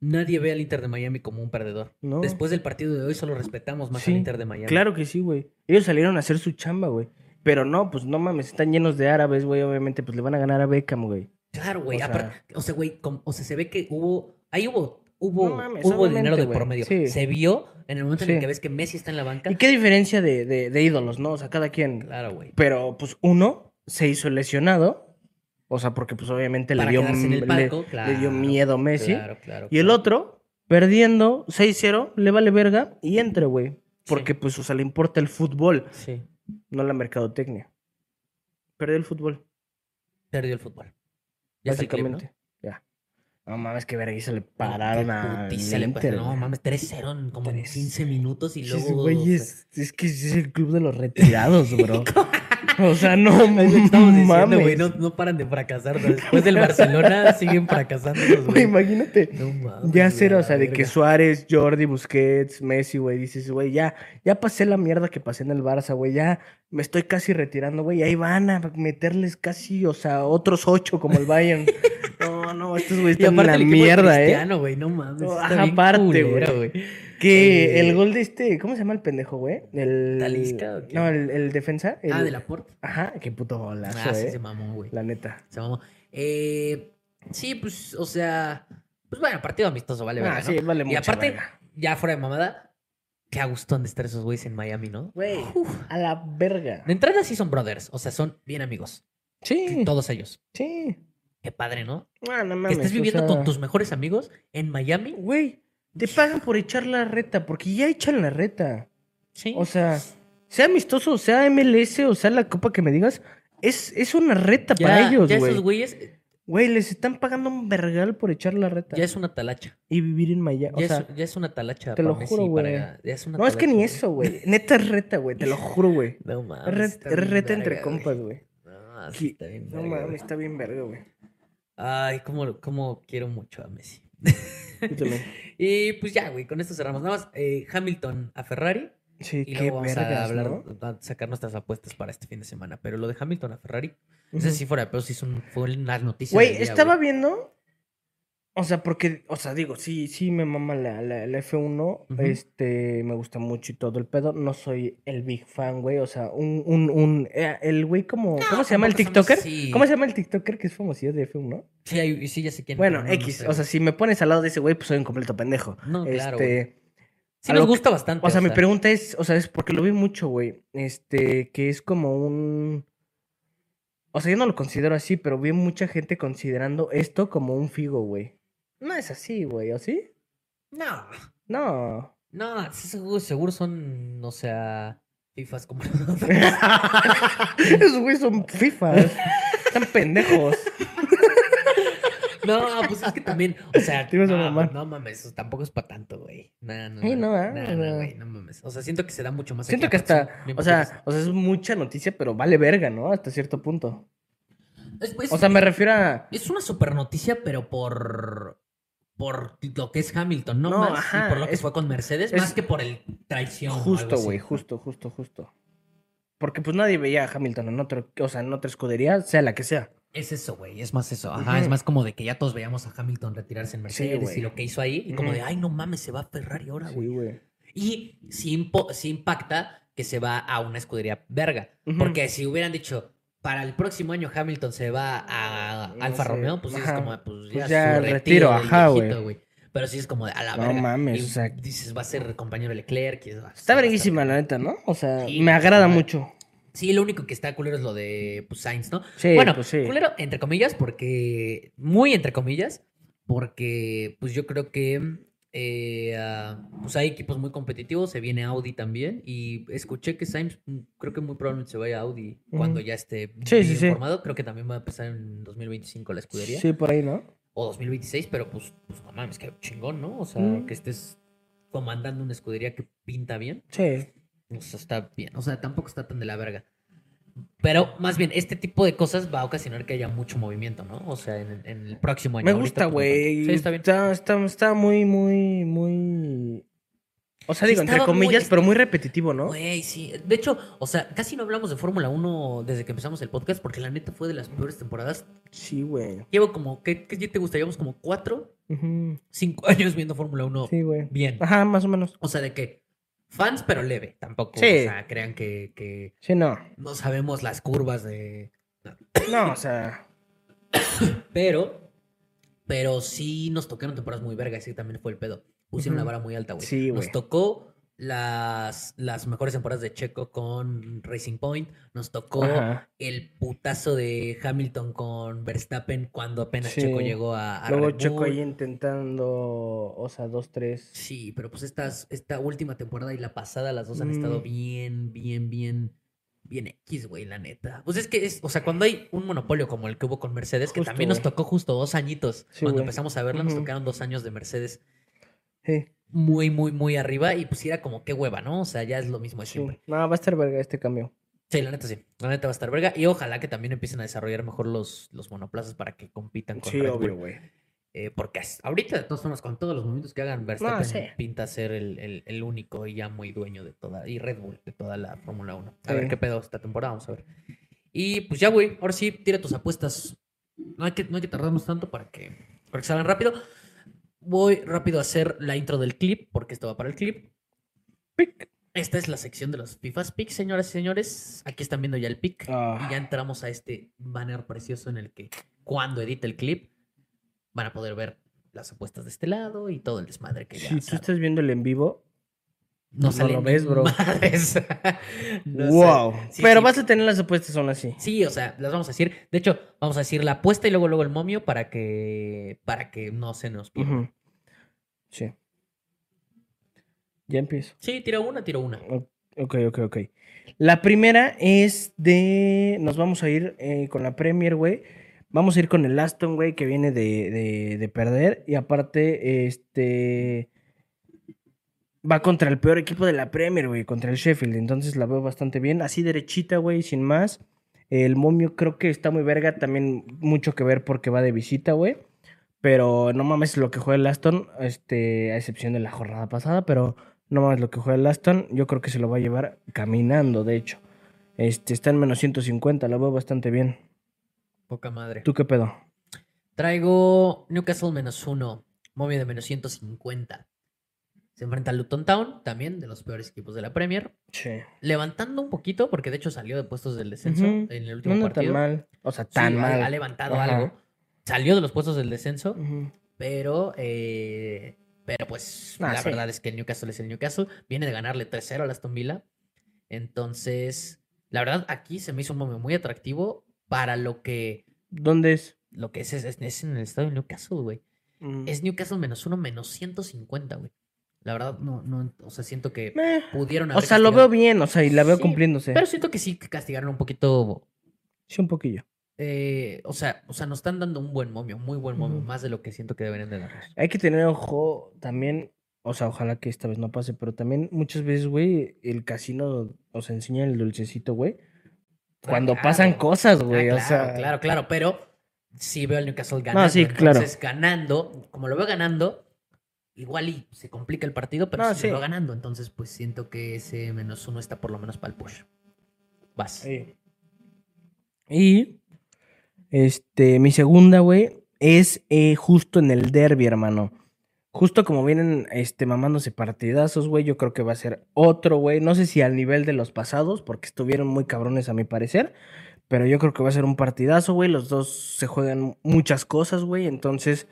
Nadie ve al Inter de Miami como un perdedor. No. Después del partido de hoy solo respetamos más Sí, al Inter de Miami. Claro que sí, güey. Ellos salieron a hacer su chamba, güey. Pero no, pues no mames, están llenos de árabes, güey. Obviamente, pues le van a ganar a Beckham, güey. Claro, güey. O sea- aparte- O sea, güey, o sea, se ve que hubo. Ahí hubo. Hubo, No mames, hubo dinero de por medio. Sí. Se vio en el momento en el que ves que Messi está en la banca. ¿Y qué diferencia de, de, de ídolos, no? O sea, cada quien. Claro, güey. Pero, pues, uno se hizo lesionado. O sea, porque, pues, obviamente le dio, le- palco, le, claro. dio miedo Messi. Claro, claro. Y el otro, perdiendo 6-0, le vale verga y entre, güey. Porque, pues, o sea, le importa el fútbol, Sí. no la mercadotecnia. Perdió el fútbol, Perdió el fútbol. Ya el clip, ¿no? básicamente. Ya. No mames, qué verga, y se le pararon a. le pararon. No mames, 3-0 en como en Tres. 15 minutos y Sí, luego. sí, güey, es, es que es el club de los retirados, bro. o sea, no estamos diciendo, mames. güey. No, no paran de fracasar. ¿no? Después del Barcelona siguen fracasando Güey, güey. imagínate. No mames. Ya güey, cero, o sea, de que. Suárez, Jordi, Busquets, Messi, güey, dices, güey, ya, ya pasé la mierda que pasé en el Barça, güey, ya me estoy casi retirando, güey, y ahí van a meterles casi, o sea, otros ocho como el Bayern. no No, estos güeyes Y están en la mierda, ¿eh? Güey, no mames. Está bien aparte, güey. Que el gol de este, ¿cómo se llama el pendejo, güey? El... ¿Talisca o qué? No, el, el defensa. Ah, de la Porta. Ajá, qué puto golazo, Ah, sí, eh. se mamó, güey. La neta. Se mamó. Eh, sí, pues, o sea, pues bueno, partido amistoso, vale, Ah, verga, ¿no? sí, vale Y mucha aparte, verga. ya fuera de mamada, qué a gusto han de estar esos güeyes en Miami, ¿no? Güey, a la verga. De entrada sí son brothers, o sea, son bien amigos. Sí, Todos ellos. sí. Qué padre, ¿no? Ah, no que mames, estés o viviendo sea, con tus mejores amigos en Miami. Güey, te pagan por echar la reta, porque ya echan la reta. Sí. O sea, sea amistoso, sea MLS o sea la copa que me digas, es, es una reta ya, para ellos, ya güey. esos güeyes, eh, Güey, les están pagando un vergal por echar la reta. ya es una talacha. Y vivir en Miami. O Ya, sea, es, ya es una talacha. te lo para juro, güey. para- no, es que ni eso, güey. Neta es reta, güey. Te lo juro, güey. No Es mames. re- es reta entre verga, compas, güey. No, sí está bien No verga, mames, está bien verga, güey. Ay, cómo, cómo quiero mucho a Messi. Y pues ya, güey, con esto cerramos. Nada más, eh, Hamilton a Ferrari. Sí, Y qué luego vamos a vergas, hablar, ¿no? a sacar nuestras apuestas para este fin de semana. Pero lo de Hamilton a Ferrari, no sé si fuera, pero sí es un- fue una noticia. Güey, estaba güey. viendo. O sea, porque, o sea, digo, sí, sí me mama la, la, la F1. Ujú. Este, me gusta mucho y todo el pedo. No soy el big fan, güey. O sea, un, un, un. eh, el güey como. ¿Cómo se llama el TikToker? así. ¿Cómo se llama el TikToker que es famosillo de F1? Sí, hay- sí, ya sé quién. Bueno, no X. sé, o sea, si me pones al lado de ese güey, pues soy un completo pendejo. No, claro, Este. Sí nos que- gusta bastante. O sea, mi pregunta es, o sea, es porque lo vi mucho, güey. Este, que es como un. O sea, yo no lo considero así, pero vi mucha gente considerando esto como un figo, güey. No es así, güey, ¿o sí? No, No. no, seguro, seguro son, o sea, FIFAs como Esos güeyes son FIFAs. Están pendejos. No, pues es que también, o sea, no, no mames, tampoco es para tanto, güey. No, no, no, no, güey, no mames. O sea, siento que se da mucho más. Siento que hasta, o sea, o sea, es mucha noticia, pero vale verga, ¿no? Hasta cierto punto. Es, pues, O sea, me refiero a... es una super noticia, pero por por lo que es Hamilton, no, No, más, y por lo que es- fue con Mercedes, es- más que por el traición. Justo, güey, justo, justo, justo. Porque pues nadie veía a Hamilton en otro, o sea, en otra escudería, sea la que sea. Es eso, güey. Es más eso. Ajá. Es más como de que ya todos veíamos a Hamilton retirarse en Mercedes y lo que hizo ahí. Y como de, ay, no mames, se va a Ferrari ahora, güey. Sí, güey. Y sí, impo- sí impacta que se va a una escudería verga. Porque si hubieran dicho, para el próximo año Hamilton se va a No Alfa sé, Romeo, pues sí es ajá. como, pues Pues ya, su retiro, ajá, viejito, güey. Pero sí es como de, a la No verga. mames, Y o sea- dices, va a ser compañero de Leclerc. y va Está verguísima, la neta, ¿no? O sea, Sí, me agrada mucho. Sí, lo único que está culero es lo de pues, Sainz, ¿no? Sí, bueno, pues sí. culero entre comillas, porque. Muy entre comillas, porque pues yo creo que. Eh, ah, pues hay equipos muy competitivos, se viene Audi también. Y escuché que Sainz, mm, creo que muy probablemente se vaya a Audi cuando ya esté Sí, sí, bien sí. formado. Creo que también va a empezar en 2025 la escudería. Sí, por ahí, ¿no? O 2026, pero pues, pues no mames, que chingón, ¿no? O sea, que estés comandando una escudería que pinta bien. Sí. O sea, está bien. O sea, tampoco está tan de la verga. Pero más bien, este tipo de cosas va a ocasionar que haya mucho movimiento, ¿no? O sea, en, en el próximo año. Me gusta, güey. Sí, está bien. Está, está, está muy, muy, muy. O sea, Sí, digo, entre muy- comillas, pero muy repetitivo, ¿no? Güey, sí. De hecho, o sea, casi no hablamos de Fórmula 1 desde que empezamos el podcast porque la neta fue de las peores temporadas. Sí, güey. Llevo como, ¿qué, qué te gusta? Llevamos como cuatro, cinco años viendo Fórmula 1 Sí, güey. bien. Ajá, más o menos. O sea, de que fans, pero leve. Tampoco, Sí. o sea, crean que, que Sí, no. no sabemos las curvas de... No, o sea. Pero, pero sí nos tocaron temporadas muy vergas, ese también fue el pedo. Pusieron la Ujú. vara muy alta, güey. Sí, Nos güey. tocó las, las mejores temporadas de Checo con Racing Point. Nos tocó Ajá. el putazo de Hamilton con Verstappen cuando apenas Sí. Checo llegó a, a Luego Red Checo ahí intentando. O sea, dos, tres. Sí, pero pues estas, esta última temporada y la pasada, las dos han estado Mm. bien, bien, bien, bien X, güey, la neta. Pues es que es, o sea, cuando hay un monopolio como el que hubo con Mercedes, que también nos tocó justo dos añitos. Sí, cuando empezamos a verla, nos tocaron dos años de Mercedes Sí, muy, muy, muy arriba y pues sí era como qué hueva, ¿no? O sea, ya es lo mismo de sí. siempre. No, va a estar verga este cambio. Sí, la neta sí. La neta va a estar verga. Y ojalá que también empiecen a desarrollar mejor los, los monoplazas para que compitan con Sí, Red obvio, güey. Eh, porque ahorita, de todas formas, con todos los movimientos que hagan, Verstappen sí. pinta ser el, el- el único y ya muy dueño de toda, y Red Bull, de toda la Fórmula 1. A Sí. ver qué pedo esta temporada, vamos a ver. Y pues ya, güey, ahora sí, tira tus apuestas. no hay que, no hay que tardarnos tanto para que, para que salgan rápido. Voy rápido a hacer la intro del clip, porque esto va para el clip. Pic. Esta es la sección de los FIFA's Picks, señoras y señores. Aquí están viendo ya el pick. Ah. Y ya entramos a este banner precioso en el que cuando edite el clip van a poder ver las apuestas de este lado y todo el desmadre que ya Si tú estás viendo el en vivo, No no sale lo ni ves, bro. No wow. Sí, Pero sí. vas a tener las apuestas aún así. Sí, o sea, las vamos a decir. De hecho, vamos a decir la apuesta y luego luego el momio para que para que no se nos pierda. Sí. Ya empiezo. Sí, tiro una, tiro una. Ok, ok, ok. La primera es de. Nos vamos a ir eh, con la Premier, güey. Vamos a ir con el Aston, güey, que viene de, de- de perder. Y aparte, este. Va contra el peor equipo de la Premier, güey, contra el Sheffield. Entonces la veo bastante bien. Así derechita, güey, sin más. El momio creo que está muy verga. También mucho que ver porque va de visita, güey. Pero no mames lo que juega el Aston, este, a excepción de la jornada pasada, pero no mames lo que juega el Aston, yo creo que se lo va a llevar caminando, de hecho. Este, está en menos 150, lo veo bastante bien. Poca madre. ¿Tú qué pedo? Traigo Newcastle menos uno, momio de menos 150. Se enfrenta al Luton Town, también de los peores equipos de la Premier. Sí. Levantando un poquito, porque de hecho salió de puestos del descenso en el No último anda tan partido. mal. O sea, tan ha- mal. Ha, levantado Ajá. algo. Salió de los puestos del descenso, pero, eh, pero pues Ah, la sí. verdad es que el Newcastle es el Newcastle. Viene de ganarle 3-0 al Aston Villa. Entonces, la verdad, aquí se me hizo un momento muy atractivo para lo que, ¿Dónde es? lo que es, es, es en el estadio de Newcastle, güey. Mm. Es Newcastle menos uno, menos 150, güey. La verdad, no, no, o sea, siento que pudieron O haber sea, lo veo bien, o sea, y la veo Sí, cumpliéndose. Pero siento que sí que castigaron un poquito Sí, un poquillo. eh, o sea, o sea, nos están dando un buen momio, muy buen momio, más de lo que siento que deberían de darnos. Hay que tener ojo también, o sea, ojalá que esta vez no pase, pero también muchas veces, güey, el casino os enseña el dulcecito, güey. Cuando claro. pasan cosas, Ah, güey, claro, o sea. claro, claro, pero sí veo al Newcastle ganando. sí, claro. Entonces, ganando, como lo veo ganando, igual y se complica el partido, pero No, sí, sí. lo veo ganando. Entonces, pues siento que ese menos uno está por lo menos para el push. Vas. Sí. Y este, mi segunda, güey, es eh, justo en el derby, hermano. Justo como vienen este, mamándose partidazos, güey, yo creo que va a ser otro, güey. No sé si al nivel de los pasados, porque estuvieron muy cabrones a mi parecer. Pero yo creo que va a ser un partidazo, güey. Los dos se juegan muchas cosas, güey. Entonces,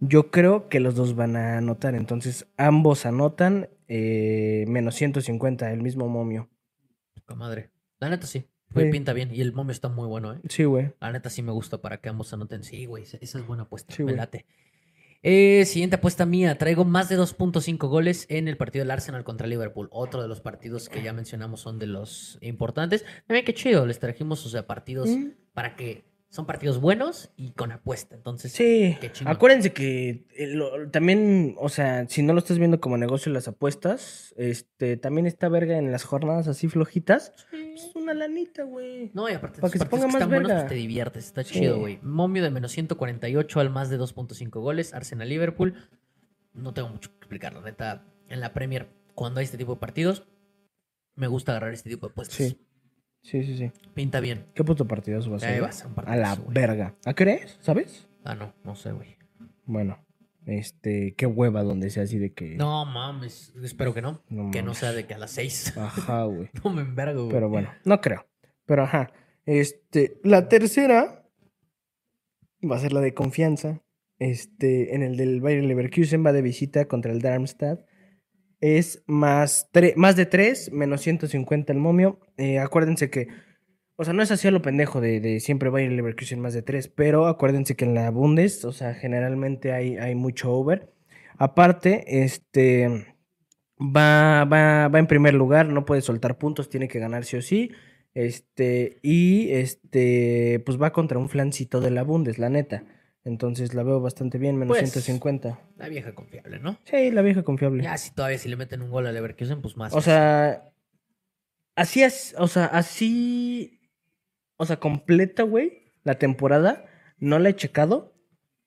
yo creo que los dos van a anotar. Entonces, ambos anotan eh, menos 150, el mismo momio. Poca madre. La neta sí. Güey, Sí. pinta bien. Y el momio está muy bueno, ¿eh? Sí, güey. La neta sí me gusta para que ambos anoten. Sí, güey, esa es buena apuesta. Sí, me late. Eh, siguiente apuesta mía. Traigo más de 2.5 goles en el partido del Arsenal contra Liverpool. Otro de los partidos que ya mencionamos son de los importantes. También qué chido. Les trajimos, o sea, partidos Mm. para que son partidos buenos y con apuesta. Entonces, Sí, qué acuérdense que eh, lo- también, o sea, si no lo estás viendo como negocio las apuestas, este, también está verga en las jornadas así flojitas. Es una lanita, güey. No, y aparte, Para que se ponga que más están buenos, pues te diviertes. Está Sí. chido, güey. Momio de menos 148 al más de 2.5 goles. Arsenal-Liverpool. No tengo mucho que explicar, la neta. En la Premier, cuando hay este tipo de partidos, me gusta agarrar este tipo de apuestas. Sí. Sí, sí, sí. Pinta bien. ¿Qué puto partidazo va a ser? Ahí eh? va a ser un A la güey. verga. ¿A qué hora es? ¿Sabes? Ah, no, no sé, güey. Bueno, este, qué hueva donde sea así de que. No mames, espero que no. No que no sea de que a las 6. Ajá, güey. no me envergo, güey. Pero bueno, no creo. Pero ajá. Este, la tercera va a ser la de confianza. Este, en el del Bayer Leverkusen va de visita contra el Darmstadt. Es más, más de 3, menos 150 el momio. Eh, acuérdense que, o sea, no es así a lo pendejo de, de siempre Bayer Leverkusen más de 3, pero acuérdense que en la Bundes, o sea, generalmente hay, hay mucho over. Aparte, este, va, va, va en primer lugar, no puede soltar puntos, tiene que ganar sí o sí. Este, y este, pues va contra un flancito de la Bundes, la neta. Entonces la veo bastante bien, menos Pues, 150. La vieja confiable, ¿no? Sí, la vieja confiable. Ya, si todavía si le meten un gol a Leverkusen, pues más. O sea, así es, o sea, así, o sea, completa, güey, la temporada, no la he checado,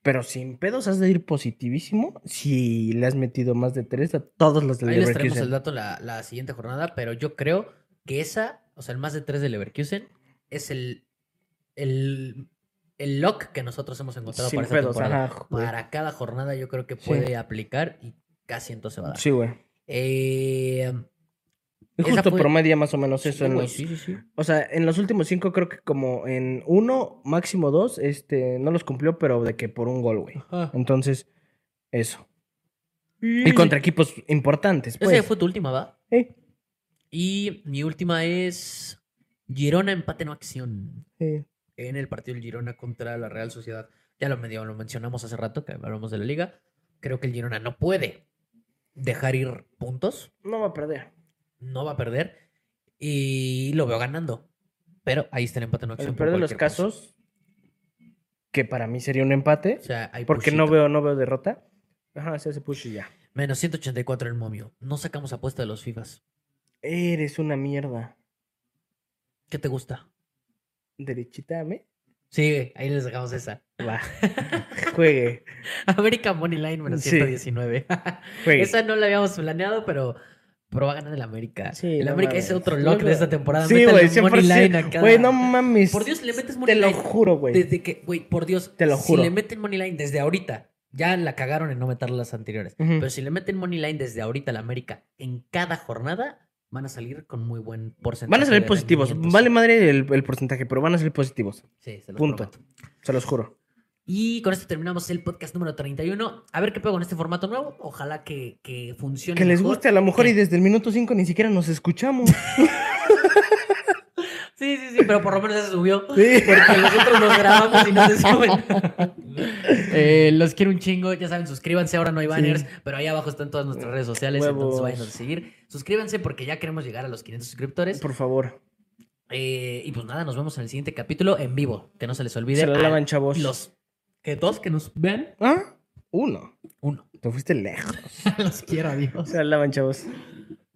pero sin pedos has de ir positivísimo si le has metido más de tres a todos los de Ahí les traemos Leverkusen. el dato la, la siguiente jornada, pero yo creo que esa, o sea, el más de 3 de Leverkusen, es el, el el lock que nosotros hemos encontrado Sin para esta pedos, temporada. ajá. Para cada jornada yo creo que Sí. puede aplicar y casi entonces va a dar. Sí, güey. Eh, Es justo fue- promedia más o menos sí, eso. en güey, los- sí, sí, sí. O sea, en los últimos cinco creo que como en uno, máximo dos, este, no los cumplió, pero de que por un gol, güey. Entonces, eso. Y contra equipos importantes, Esa pues. fue tu última, ¿va? Sí, Y mi última es Girona empate no acción sí. En el partido del Girona contra la Real Sociedad. Ya lo medio lo mencionamos hace rato que hablamos de la liga. Creo que el Girona no puede dejar ir puntos, No va a perder. no va a perder y lo veo ganando. Pero ahí está el empate no En acción. de los cosa. casos, que para mí sería un empate, O sea, hay porque no veo, no veo derrota. Ajá, se hace push y ya. Menos 184 el momio. No sacamos apuesta de los FIFAs. Eres una mierda. ¿Qué te gusta? Derechitame. Sí, ahí les dejamos esa. Va. juegue. América Moneyline menos Sí. 119. Juegue. Esa no la habíamos planeado, pero, pero va a ganar el América. Sí, el no América mames. es otro lock no. de esta temporada. Sí, güey, un Moneyline 100%. a cada- Güey, no mames. Por Dios, le metes Te Moneyline. lo juro, güey. Desde que, güey, por Dios. Te lo Si juro. le meten Moneyline desde ahorita, ya la cagaron en no meter las anteriores. Pero si le meten Moneyline desde ahorita al América en cada jornada, van a salir con muy buen porcentaje. Van a salir positivos. Vale madre el, el porcentaje, pero van a salir positivos. Sí, se los Punto. prometo. Se los juro. Y con esto terminamos el podcast número 31. A ver qué pego con este formato nuevo. Ojalá que, que funcione. Que les mejor. guste a lo mejor y desde el minuto 5 ni siquiera nos escuchamos. Sí, sí, sí, pero por lo menos ya se subió. Sí. Porque nosotros nos grabamos y no se suben. Eh, los quiero un chingo. Ya saben, suscríbanse. Ahora no hay banners, pero ahí abajo están todas nuestras redes sociales. Entonces Huevos. vayan a seguir. Suscríbanse porque ya queremos llegar a los 500 suscriptores. Por favor. Eh, y pues nada, nos vemos en el siguiente capítulo en vivo. Que no se les olvide. Se a lavan, chavos. Los que dos que nos vean. ¿Ah? Uno. Uno. Te fuiste lejos. los quiero, adiós. Se la lavan, chavos.